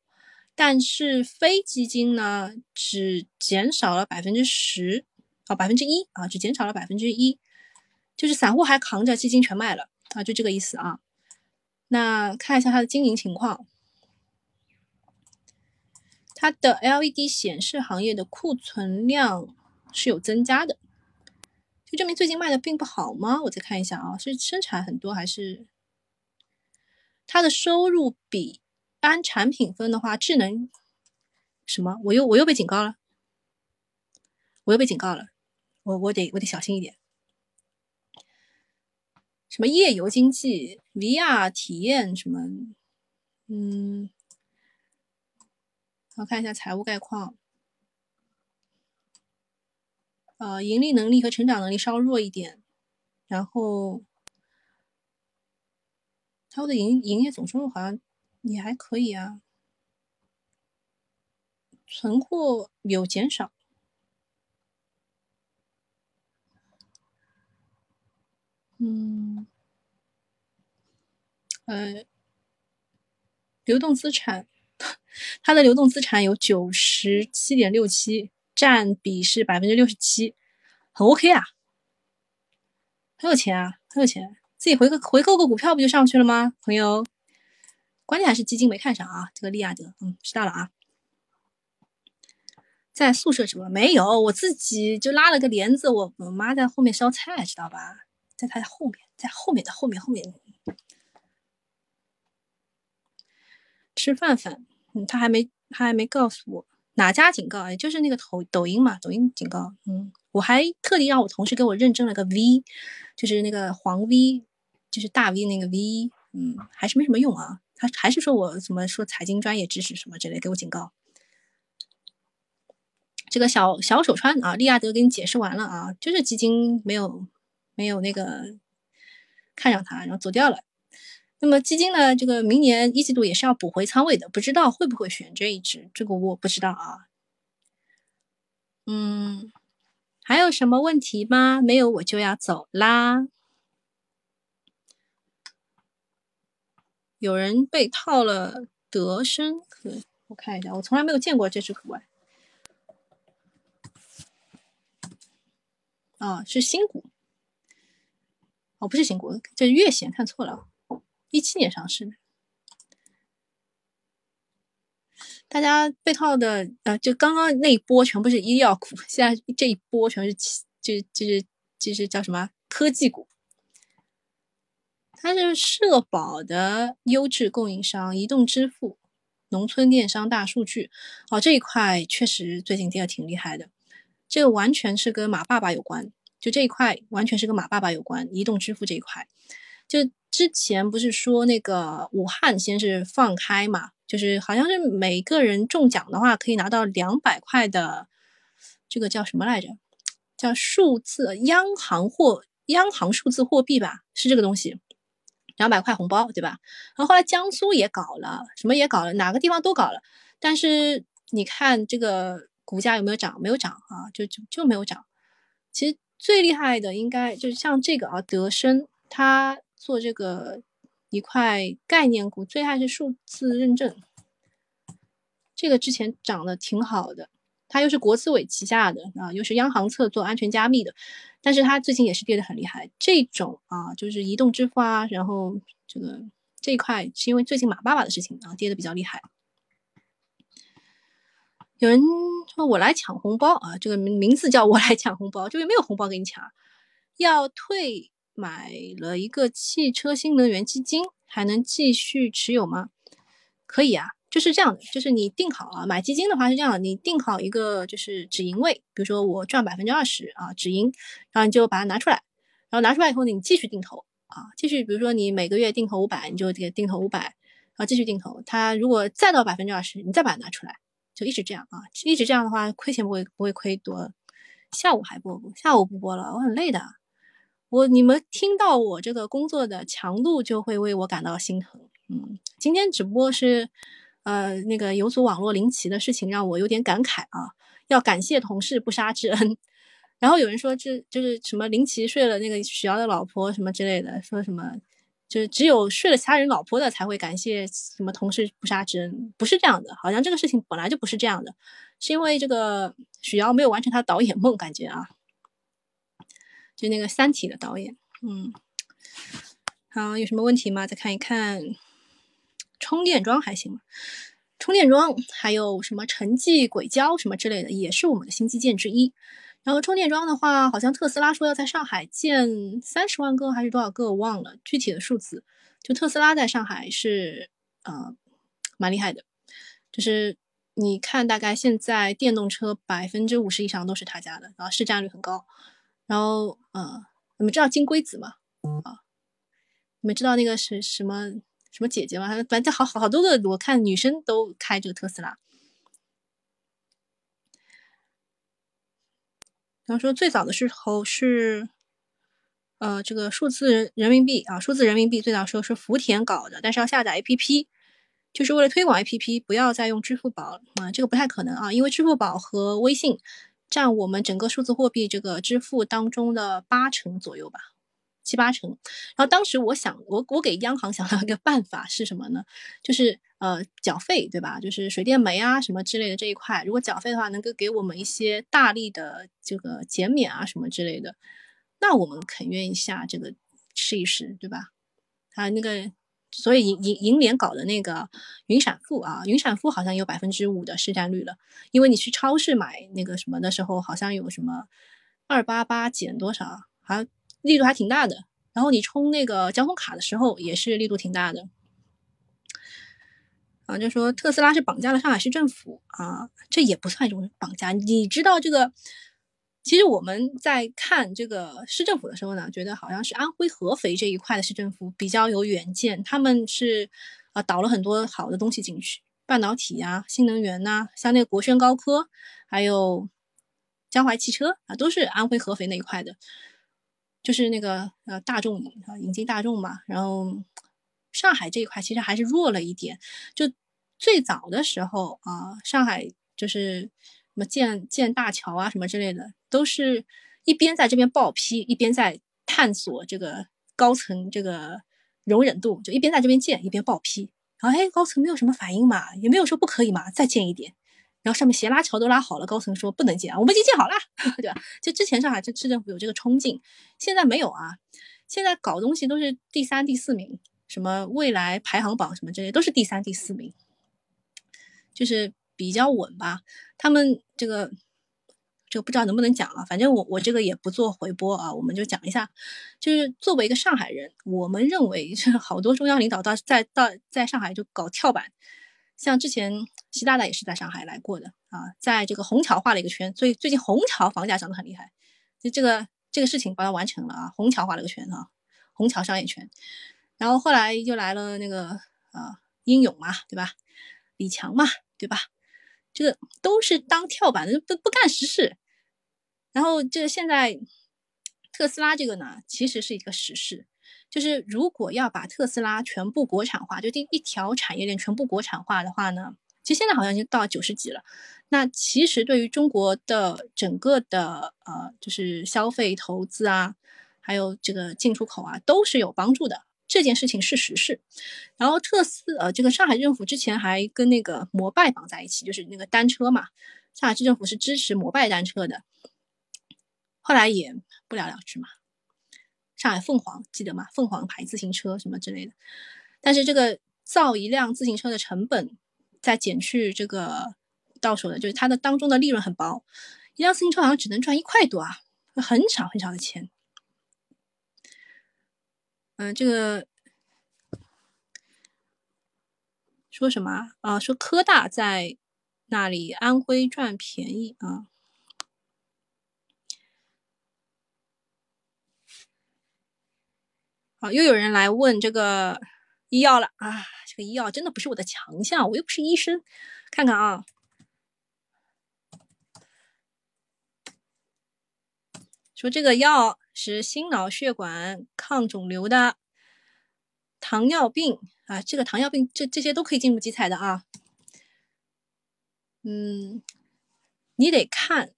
但是非基金呢，只减少了百分之十，啊，百分之一啊，只减少了百分之一，就是散户还扛着基金全卖了啊，就这个意思啊。那看一下它的经营情况，它的 LED 显示行业的库存量是有增加的，就证明最近卖的并不好吗？我再看一下啊，是生产很多还是它的收入比？按产品分的话，智能什么？我又我又被警告了，我又被警告了，我我得我得小心一点。什么夜游经济、VR 体验什么？嗯，我看一下财务概况。呃，盈利能力和成长能力稍弱一点，然后它的营营业总收入好像。也还可以啊，存货有减少，嗯，呃，流动资产，它的流动资产有九十七点六七，占比是百分之六十七，很 OK 啊，很有钱啊，很有钱，自己回个回购个股票不就上去了吗，朋友？关键还是基金没看上啊，这个利亚德，嗯，知道了啊。在宿舍直播没有，我自己就拉了个帘子，我我妈在后面烧菜，知道吧？在他后面，在后面的后面后面吃饭饭，嗯，他还没他还没告诉我哪家警告，哎，就是那个抖抖音嘛，抖音警告，嗯，我还特地让我同事给我认证了个 V，就是那个黄 V，就是大 V 那个 V，嗯，还是没什么用啊。他还是说我怎么说财经专业知识什么之类，给我警告。这个小小手川啊，利亚德给你解释完了啊，就是基金没有没有那个看上他，然后走掉了。那么基金呢，这个明年一季度也是要补回仓位的，不知道会不会选这一只，这个我不知道啊。嗯，还有什么问题吗？没有，我就要走啦。有人被套了德生科，我看一下，我从来没有见过这只股哎。啊，是新股，哦，不是新股，这是月线，看错了，一七年上市的。大家被套的呃，就刚刚那一波全部是医药股，现在这一波全是就就是就是叫什么科技股。它是社保的优质供应商，移动支付、农村电商、大数据，哦，这一块确实最近跌的挺厉害的。这个完全是跟马爸爸有关，就这一块完全是跟马爸爸有关。移动支付这一块，就之前不是说那个武汉先是放开嘛，就是好像是每个人中奖的话可以拿到两百块的，这个叫什么来着？叫数字央行货央行数字货币吧，是这个东西。两百块红包，对吧？然后后来江苏也搞了，什么也搞了，哪个地方都搞了。但是你看这个股价有没有涨？没有涨啊，就就就没有涨。其实最厉害的应该就是像这个啊，德生，他做这个一块概念股，最害是数字认证，这个之前涨得挺好的。它又是国资委旗下的啊，又是央行侧做安全加密的，但是它最近也是跌得很厉害。这种啊，就是移动支付啊，然后这个这一块是因为最近马爸爸的事情啊，跌得比较厉害。有人说我来抢红包啊，这个名名字叫我来抢红包，这边没有红包给你抢，要退买了一个汽车新能源基金，还能继续持有吗？可以啊。就是这样的，就是你定好啊，买基金的话是这样，你定好一个就是止盈位，比如说我赚百分之二十啊，止盈，然后你就把它拿出来，然后拿出来以后，你继续定投啊，继续，比如说你每个月定投五百，你就给定投五百，然后继续定投，它如果再到百分之二十，你再把它拿出来，就一直这样啊，一直这样的话，亏钱不会不会亏多。下午还播不？下午不播了，我很累的。我你们听到我这个工作的强度，就会为我感到心疼。嗯，今天只不过是。呃，那个游族网络林奇的事情让我有点感慨啊，要感谢同事不杀之恩。然后有人说这就是什么林奇睡了那个许瑶的老婆什么之类的，说什么就是只有睡了其他人老婆的才会感谢什么同事不杀之恩，不是这样的，好像这个事情本来就不是这样的，是因为这个许瑶没有完成他导演梦，感觉啊，就那个《三体》的导演，嗯，好，有什么问题吗？再看一看。充电桩还行吗？充电桩还有什么城际轨交什么之类的，也是我们的新基建之一。然后充电桩的话，好像特斯拉说要在上海建三十万个还是多少个，我忘了具体的数字。就特斯拉在上海是呃蛮厉害的，就是你看大概现在电动车百分之五十以上都是他家的，然后市占率很高。然后呃，你们知道金龟子吗？啊，你们知道那个是什么？什么姐姐吗，反正好好好多个，我看女生都开这个特斯拉。然后说最早的时候是，呃，这个数字人民币啊，数字人民币最早时候是福田搞的，但是要下载 APP，就是为了推广 APP，不要再用支付宝啊，这个不太可能啊，因为支付宝和微信占我们整个数字货币这个支付当中的八成左右吧。七八成，然后当时我想，我我给央行 想到一个办法是什么呢？就是呃缴费，对吧？就是水电煤啊什么之类的这一块，如果缴费的话，能够给我们一些大力的这个减免啊什么之类的，那我们肯愿意下这个试一试，对吧？啊，那个，所以银银银联搞的那个云闪付啊，云闪付好像有百分之五的市占率了，因为你去超市买那个什么的时候，好像有什么二八八减多少，好像。力度还挺大的，然后你充那个交通卡的时候也是力度挺大的，啊，就说特斯拉是绑架了上海市政府啊，这也不算一种绑架。你知道这个？其实我们在看这个市政府的时候呢，觉得好像是安徽合肥这一块的市政府比较有远见，他们是啊导了很多好的东西进去，半导体呀、新能源呐，像那个国轩高科，还有江淮汽车啊，都是安徽合肥那一块的。就是那个呃大众啊，引进大众嘛，然后上海这一块其实还是弱了一点。就最早的时候啊，上海就是什么建建大桥啊什么之类的，都是一边在这边报批，一边在探索这个高层这个容忍度，就一边在这边建，一边报批。然后哎，高层没有什么反应嘛，也没有说不可以嘛，再建一点。然后上面斜拉桥都拉好了，高层说不能建啊，我们已经建好了，对吧？就之前上海市市政府有这个冲劲，现在没有啊。现在搞东西都是第三、第四名，什么未来排行榜什么之类都是第三、第四名。就是比较稳吧。他们这个这个不知道能不能讲啊？反正我我这个也不做回播啊，我们就讲一下。就是作为一个上海人，我们认为是好多中央领导到在到在上海就搞跳板，像之前习大大也是在上海来过的啊，在这个虹桥画了一个圈，所以最近虹桥房价涨得很厉害。就这个这个事情把它完成了啊，虹桥画了个圈啊，虹桥商业圈。然后后来又来了那个啊，英勇嘛，对吧？李强嘛，对吧？这个都是当跳板的，不不干实事。然后这现在特斯拉这个呢，其实是一个实事，就是如果要把特斯拉全部国产化，就第一条产业链全部国产化的话呢，其实现在好像已经到九十几了。那其实对于中国的整个的呃，就是消费、投资啊，还有这个进出口啊，都是有帮助的。这件事情是实事，然后特斯呃，这个上海政府之前还跟那个摩拜绑在一起，就是那个单车嘛，上海市政府是支持摩拜单车的，后来也不了了之嘛。上海凤凰记得吗？凤凰牌自行车什么之类的，但是这个造一辆自行车的成本，再减去这个到手的，就是它的当中的利润很薄，一辆自行车好像只能赚一块多啊，很少很少的钱。嗯，这个说什么啊？说科大在那里安徽赚便宜啊？好，又有人来问这个医药了啊！这个医药真的不是我的强项，我又不是医生。看看啊，说这个药。是心脑血管抗肿瘤的，糖尿病啊，这个糖尿病这这些都可以进入集采的啊。嗯，你得看，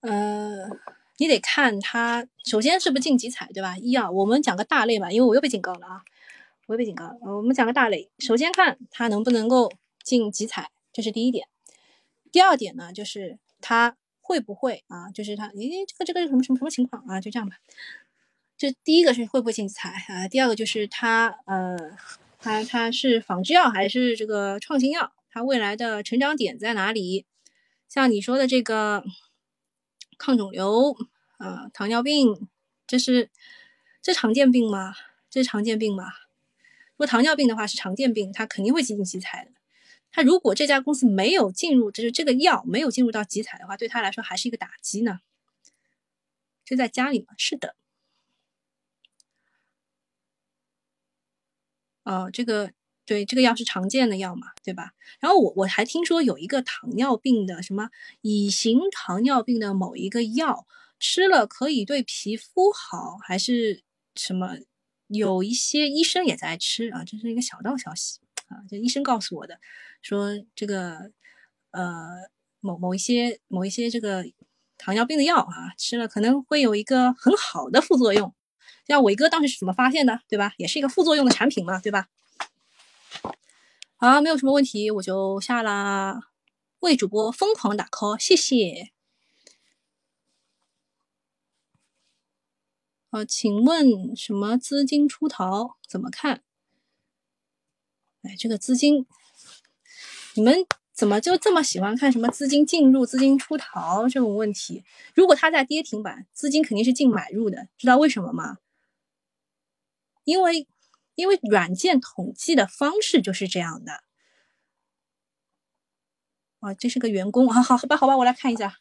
呃，你得看它首先是不是进集采，对吧？医药，我们讲个大类吧，因为我又被警告了啊，我又被警告了。我们讲个大类，首先看它能不能够进集采，这是第一点。第二点呢，就是它。会不会啊？就是他，诶，这个这个什么什么什么情况啊？就这样吧。这第一个是会不会进财啊？第二个就是他，呃，他他是仿制药还是这个创新药？它未来的成长点在哪里？像你说的这个抗肿瘤啊，糖尿病，这是这常见病吗？这是常见病吗？如果糖尿病的话是常见病，它肯定会进行集采的。他如果这家公司没有进入，就是这个药没有进入到集采的话，对他来说还是一个打击呢。就在家里吗？是的。哦，这个对，这个药是常见的药嘛，对吧？然后我我还听说有一个糖尿病的什么乙型糖尿病的某一个药吃了可以对皮肤好，还是什么？有一些医生也在吃啊，这是一个小道消息啊，这医生告诉我的。说这个，呃，某某一些某一些这个糖尿病的药啊，吃了可能会有一个很好的副作用。像伟哥当时是怎么发现的，对吧？也是一个副作用的产品嘛，对吧？好，没有什么问题，我就下啦。为主播疯狂打 call，谢谢。呃，请问什么资金出逃怎么看？这个资金。你们怎么就这么喜欢看什么资金进入、资金出逃这种问题？如果它在跌停板，资金肯定是净买入的，知道为什么吗？因为因为软件统计的方式就是这样的。啊，这是个员工，啊好吧，好吧，我来看一下，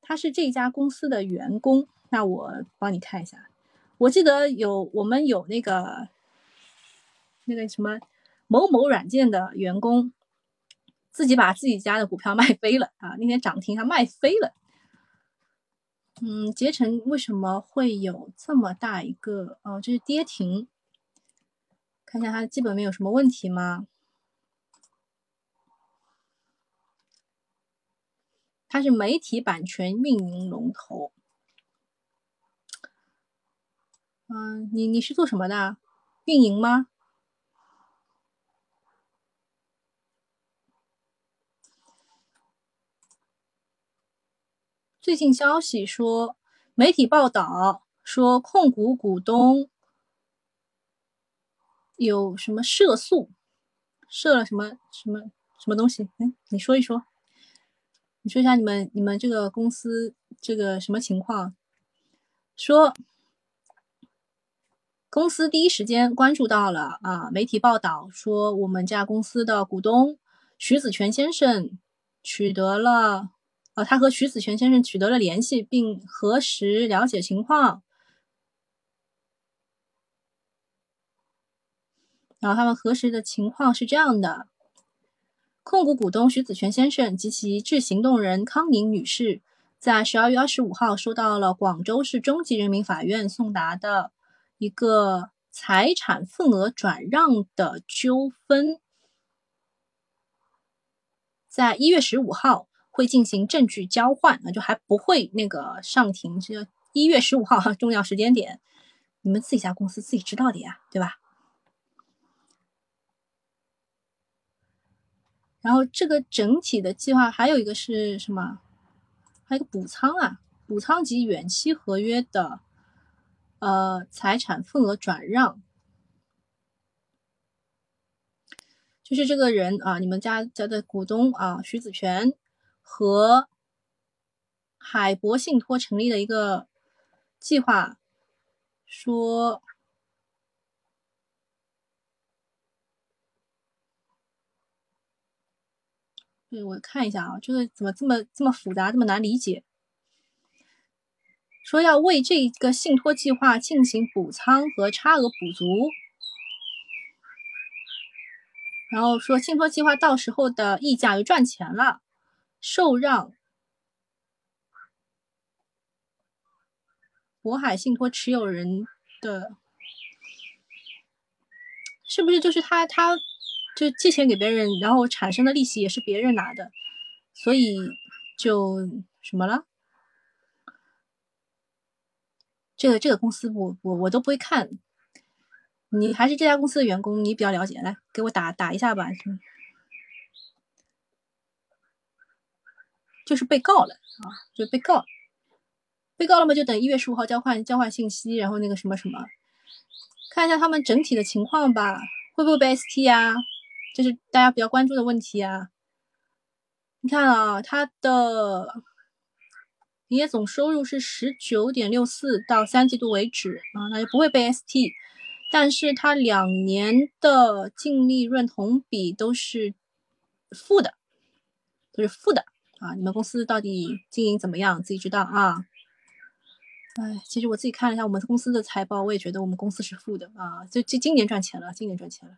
他是这家公司的员工，那我帮你看一下。我记得有我们有那个。那个什么某某软件的员工自己把自己家的股票卖飞了啊！那天涨停他卖飞了。嗯，捷成为什么会有这么大一个？哦，这是跌停。看一下它基本面有什么问题吗？它是媒体版权运营龙头。嗯，你你是做什么的？运营吗？最近消息说，媒体报道说，控股股东有什么涉诉，涉了什么什么什么东西？哎，你说一说，你说一下你们你们这个公司这个什么情况？说公司第一时间关注到了啊，媒体报道说我们家公司的股东徐子泉先生取得了，啊，他和徐子泉先生取得了联系，并核实了解情况。然后他们核实的情况是这样的：控股股东徐子泉先生及其致行动人康宁女士，在十二月二十五号收到了广州市中级人民法院送达的一个财产份额转让的纠纷，在一月十五号会进行证据交换，那就还不会那个上庭，是一月十五号，重要时间点，你们自己家公司自己知道的呀，对吧？然后这个整体的计划还有一个是什么？还有一个补仓啊，补仓及远期合约的呃财产份额转让，就是这个人啊，你们家家的股东啊，徐子泉和海博信托成立的一个计划，说。对，我看一下啊，这个怎么这么这么复杂，这么难理解？说要为这个信托计划进行补仓和差额补足，然后说信托计划到时候的溢价又赚钱了，受让渤海信托持有人的，是不是就是他他？就借钱给别人，然后产生的利息也是别人拿的，所以就什么了？这个这个公司我我我都不会看，你还是这家公司的员工，你比较了解，来给我打打一下吧。就是被告了啊，就被告，被告了嘛，就等一月十五号交换交换信息，然后那个什么什么，看一下他们整体的情况吧，会不会被 ST 呀？这是大家比较关注的问题啊！你看啊，他的营业总收入是十九点六四，到三季度为止啊，那就不会被 ST。但是它两年的净利润同比都是负的，都是负的啊！你们公司到底经营怎么样？自己知道啊。哎，其实我自己看了一下我们公司的财报，我也觉得我们公司是负的啊。就就今年赚钱了，今年赚钱了。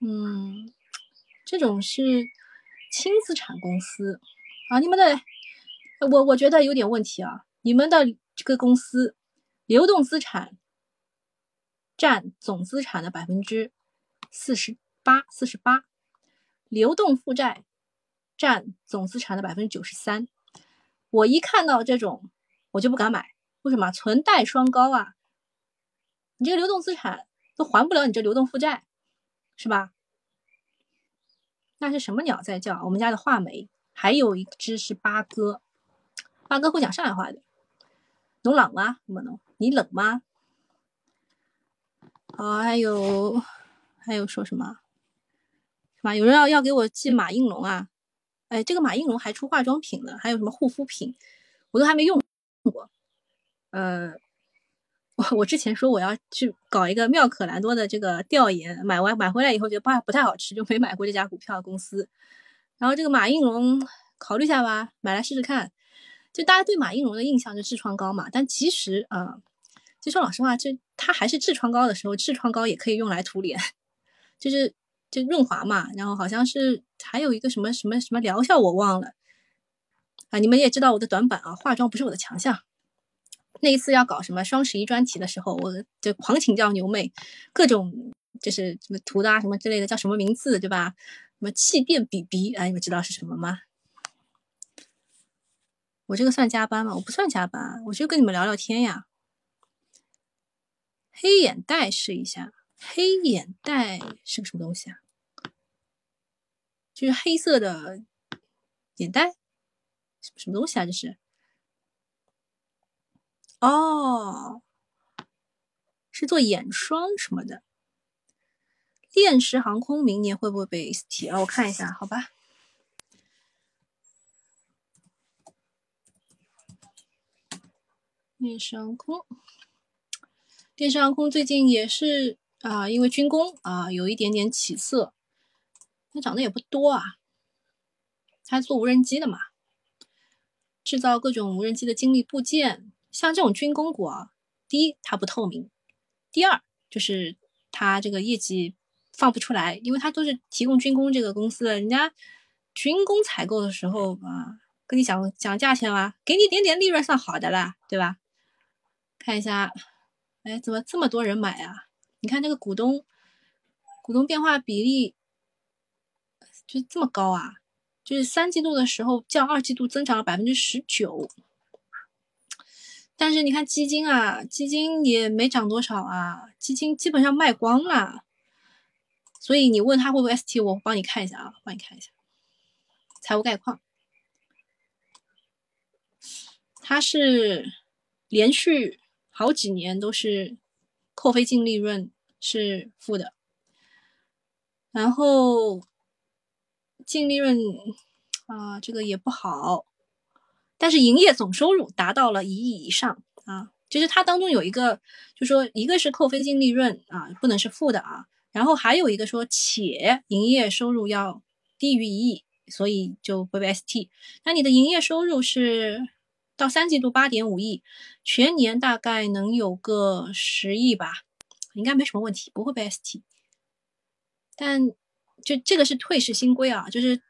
嗯，这种是轻资产公司啊，你们的我我觉得有点问题啊。你们的这个公司流动资产占总资产的百分之四十八，四十八，流动负债占总资产的百分之九十三。我一看到这种，我就不敢买。为什么？存贷双高啊！你这个流动资产都还不了你这流动负债，是吧？那是什么鸟在叫？我们家的画眉，还有一只是八哥，八哥会讲上海话的。侬冷吗？么侬？你冷吗？好，还有还有说什么？什么？有人要要给我寄马应龙啊？哎，这个马应龙还出化妆品呢，还有什么护肤品，我都还没用过。呃。我我之前说我要去搞一个妙可蓝多的这个调研，买完买回来以后觉得不不太好吃，就没买过这家股票公司。然后这个马应龙考虑一下吧，买来试试看。就大家对马应龙的印象就痔疮膏嘛，但其实啊，就说老实话，就它还是痔疮膏的时候，痔疮膏也可以用来涂脸，就是就润滑嘛。然后好像是还有一个什么什么什么疗效我忘了啊。你们也知道我的短板啊，化妆不是我的强项。那一次要搞什么双十一专题的时候，我就狂请教牛妹，各种就是什么涂的啊，什么之类的，叫什么名字对吧？什么气垫 BB，哎，你们知道是什么吗？我这个算加班吗？我不算加班，我就跟你们聊聊天呀。黑眼袋试一下，黑眼袋是个什么东西啊？就是黑色的眼袋，什么什么东西啊？这是？哦，是做眼霜什么的。电石航空明年会不会被提啊？我看一下，好吧。电石航空，电石航空最近也是啊，因为军工啊有一点点起色，它涨的也不多啊。它做无人机的嘛，制造各种无人机的精密部件。像这种军工股啊，第一它不透明，第二就是它这个业绩。放不出来，因为他都是提供军工这个公司的，人家军工采购的时候啊，跟你讲讲价钱啊，给你点点利润算好的啦，对吧？看一下，哎，怎么这么多人买啊？你看这个股东股东变化比例就这么高啊？就是三季度的时候较二季度增长了百分之十九，但是你看基金啊，基金也没涨多少啊，基金基本上卖光了。所以你问他会不会 ST，我帮你看一下啊，帮你看一下财务概况。它是连续好几年都是扣非净利润是负的，然后净利润啊这个也不好，但是营业总收入达到了一亿以上啊，就是它当中有一个，就说一个是扣非净利润啊，不能是负的啊。然后还有一个说，且营业收入要低于一亿，所以就不被 ST。那你的营业收入是到三季度八点五亿，全年大概能有个十亿吧，应该没什么问题，不会被 ST。但就这个是退市新规啊，就是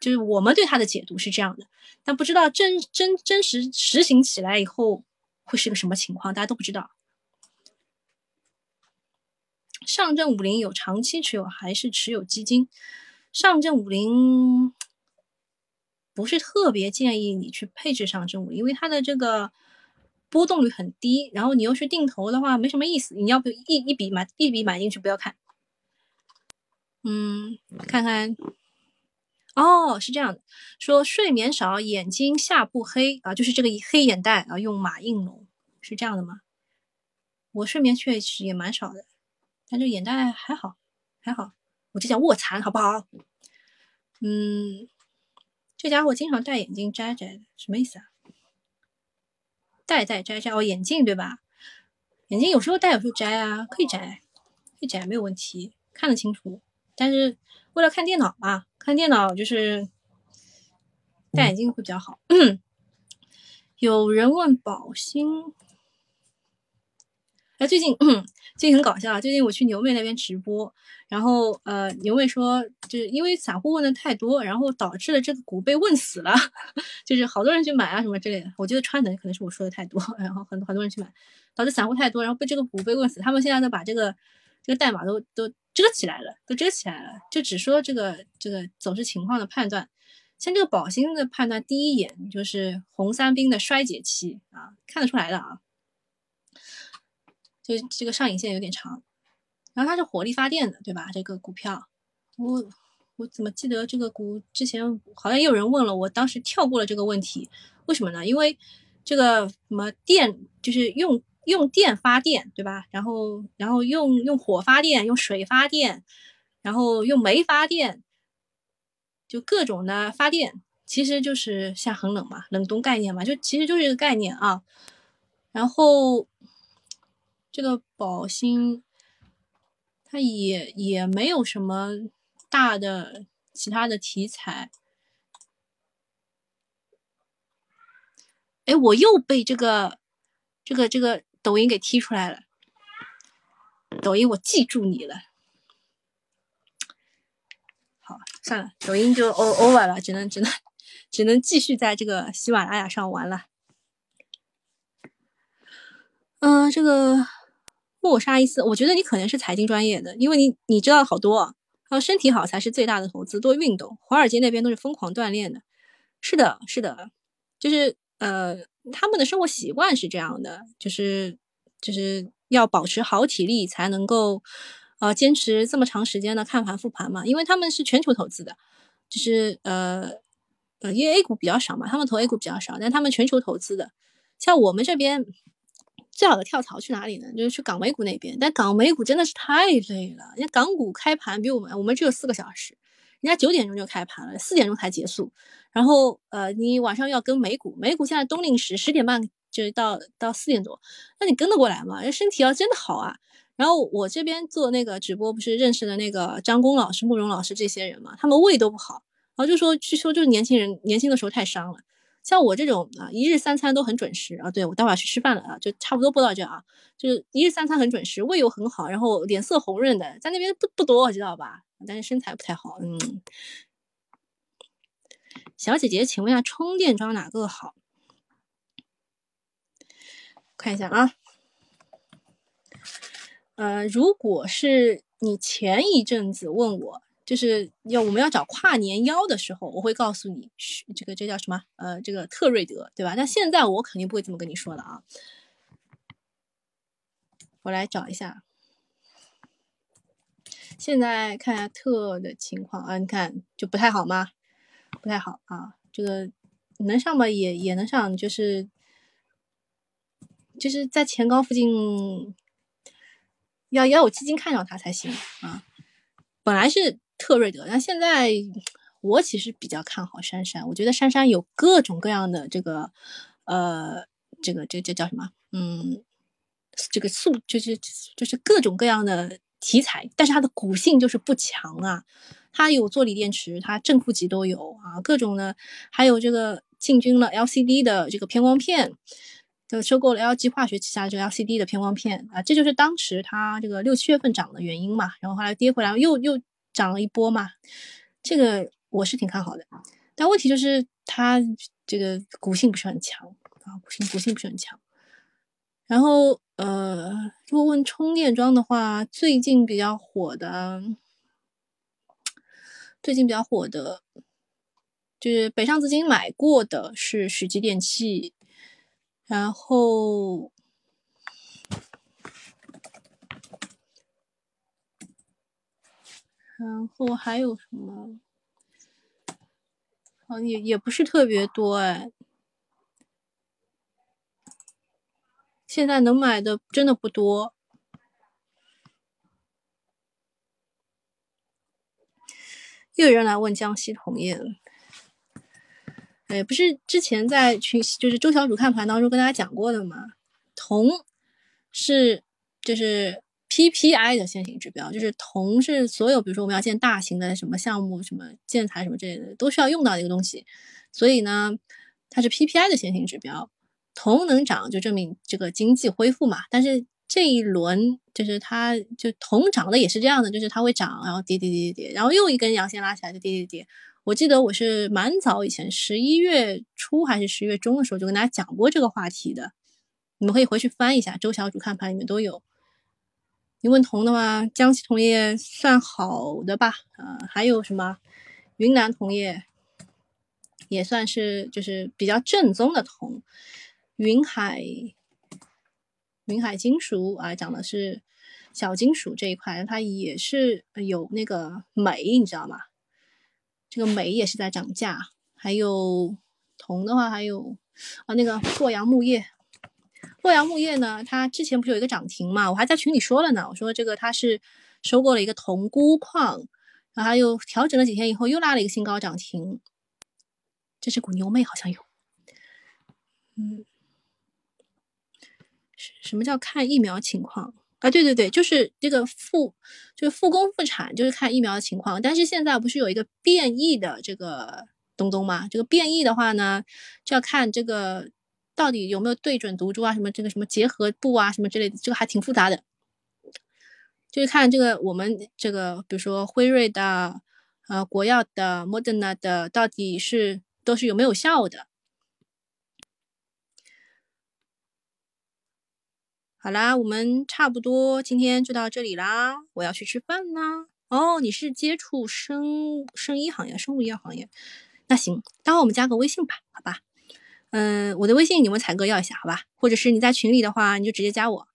就是我们对它的解读是这样的，但不知道真真真实实行起来以后会是个什么情况，大家都不知道。上证五零有长期持有还是持有基金？上证五零不是特别建议你去配置上证五，因为它的这个波动率很低，然后你又是定投的话，没什么意思。你要不一一笔买一笔买进去，不要看。嗯，看看。哦，是这样的，说睡眠少，眼睛下部黑啊，就是这个黑眼袋啊，用马应龙是这样的吗？我睡眠确实也蛮少的。但就眼袋还好，还好，我就叫卧蚕，好不好？嗯，这家伙经常戴眼镜摘摘的，什么意思啊？戴戴摘摘哦，眼镜对吧？眼镜有时候戴，有时候摘啊，可以摘，可以摘，没有问题，看得清楚。但是为了看电脑嘛，看电脑就是戴眼镜会比较好。有人问宝兴。哎，最近 最近很搞笑啊！最近我去牛妹那边直播，然后呃，牛妹说，就是因为散户问的太多，然后导致了这个股被问死了，就是好多人去买啊什么之类的。我觉得川能可能是我说的太多，然后很很多人去买，导致散户太多，然后被这个股被问死。他们现在都把这个这个代码都都遮起来了，都遮起来了，就只说这个这个走势情况的判断。像这个宝兴的判断，第一眼就是红三兵的衰竭期啊，看得出来的啊。就这个上影线有点长，然后它是火力发电的，对吧？这个股票，我我怎么记得这个股之前好像也有人问了，我当时跳过了这个问题，为什么呢？因为这个什么电就是用用电发电，对吧？然后然后用用火发电，用水发电，然后用煤发电，就各种的发电，其实就是像很冷嘛，冷冻概念嘛，就其实就是一个概念啊，然后。这个宝兴，它也也没有什么大的其他的题材。哎，我又被这个这个这个抖音给踢出来了。抖音，我记住你了。好，算了，抖音就 o over 了，只能只能只能继续在这个喜马拉雅上玩了。嗯，这个。莫沙伊斯，我觉得你可能是财经专业的，因为你你知道好多。啊，身体好才是最大的投资，多运动。华尔街那边都是疯狂锻炼的。是的，是的，就是呃，他们的生活习惯是这样的，就是就是要保持好体力才能够呃坚持这么长时间的看盘复盘嘛。因为他们是全球投资的，就是呃呃，因为 A 股比较少嘛，他们投 A 股比较少，但他们全球投资的。像我们这边。最好的跳槽去哪里呢？就是去港美股那边，但港美股真的是太累了。人家港股开盘比我们，我们只有四个小时，人家九点钟就开盘了，四点钟才结束。然后呃，你晚上要跟美股，美股现在冬令时十点半就到到四点多，那你跟得过来吗？人身体要真的好啊。然后我这边做那个直播，不是认识的那个张工老师、慕容老师这些人嘛，他们胃都不好，然后就说据说就是年轻人年轻的时候太伤了。像我这种啊，一日三餐都很准时啊，对我待会儿去吃饭了啊，就差不多播到这啊，就是一日三餐很准时，胃又很好，然后脸色红润的，在那边不不多，知道吧？但是身材不太好，嗯。小姐姐，请问一下，充电桩哪个好？看一下啊，呃，如果是你前一阵子问我。就是要我们要找跨年腰的时候，我会告诉你，这个这叫什么？呃，这个特瑞德，对吧？但现在我肯定不会这么跟你说的啊。我来找一下，现在看一下特的情况啊，你看就不太好吗？不太好啊，这个能上吗？也也能上，就是就是在前高附近，要要有基金看到它才行啊。本来是。特瑞德，那现在我其实比较看好杉杉，我觉得杉杉有各种各样的这个，呃，这个这这叫什么？嗯，这个素就是就是各种各样的题材，但是它的股性就是不强啊。它有做锂电池，它正负极都有啊，各种的，还有这个进军了 LCD 的这个偏光片，就收购了 LG 化学旗下这个 LCD 的偏光片啊，这就是当时它这个六七月份涨的原因嘛，然后后来跌回来又又。涨了一波嘛，这个我是挺看好的，但问题就是它这个股性不是很强啊，股性股性不是很强。然后呃，如果问充电桩的话，最近比较火的，最近比较火的，就是北上资金买过的是许基电器，然后。然后还有什么？啊，也也不是特别多哎。现在能买的真的不多。又有人来问江西铜业了。哎，不是之前在群就是周小主看盘当中跟大家讲过的吗？铜是就是。PPI 的先行指标就是铜是所有，比如说我们要建大型的什么项目、什么建材什么之类的，都需要用到的一个东西。所以呢，它是 PPI 的先行指标，铜能涨就证明这个经济恢复嘛。但是这一轮就是它就铜涨的也是这样的，就是它会涨，然后跌跌跌跌跌，然后又一根阳线拉起来就跌跌跌。我记得我是蛮早以前，十一月初还是十月中的时候就跟大家讲过这个话题的，你们可以回去翻一下周小主看盘里面都有。你问铜的话，江西铜业算好的吧？呃，还有什么云南铜业也算是就是比较正宗的铜。云海云海金属啊，讲的是小金属这一块，它也是有那个镁，你知道吗？这个镁也是在涨价。还有铜的话，还有啊那个洛阳木业。洛阳木业呢，它之前不是有一个涨停嘛？我还在群里说了呢，我说这个它是收购了一个铜钴矿，然后又调整了几天以后又拉了一个新高涨停。这是股牛妹好像有，嗯，什么叫看疫苗情况啊？对对对，就是这个复就是复工复产，就是看疫苗的情况。但是现在不是有一个变异的这个东东吗？这个变异的话呢，就要看这个。到底有没有对准毒株啊？什么这个什么结合部啊？什么之类的，这个还挺复杂的。就是看这个我们这个，比如说辉瑞的、呃国药的、Moderna 的，到底是都是有没有效的。好啦，我们差不多今天就到这里啦，我要去吃饭啦。哦，你是接触生生医行业、生物医药行业，那行，待会我们加个微信吧，好吧？嗯，我的微信你问彩哥要一下，好吧？或者是你在群里的话，你就直接加我。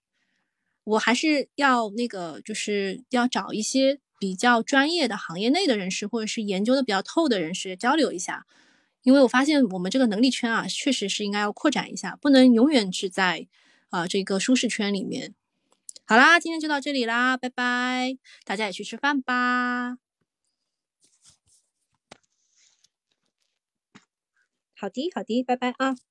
我还是要那个，就是要找一些比较专业的行业内的人士，或者是研究的比较透的人士交流一下。因为我发现我们这个能力圈啊，确实是应该要扩展一下，不能永远只在啊这个舒适圈里面。好啦，今天就到这里啦，拜拜，大家也去吃饭吧。好的，好的，拜拜啊。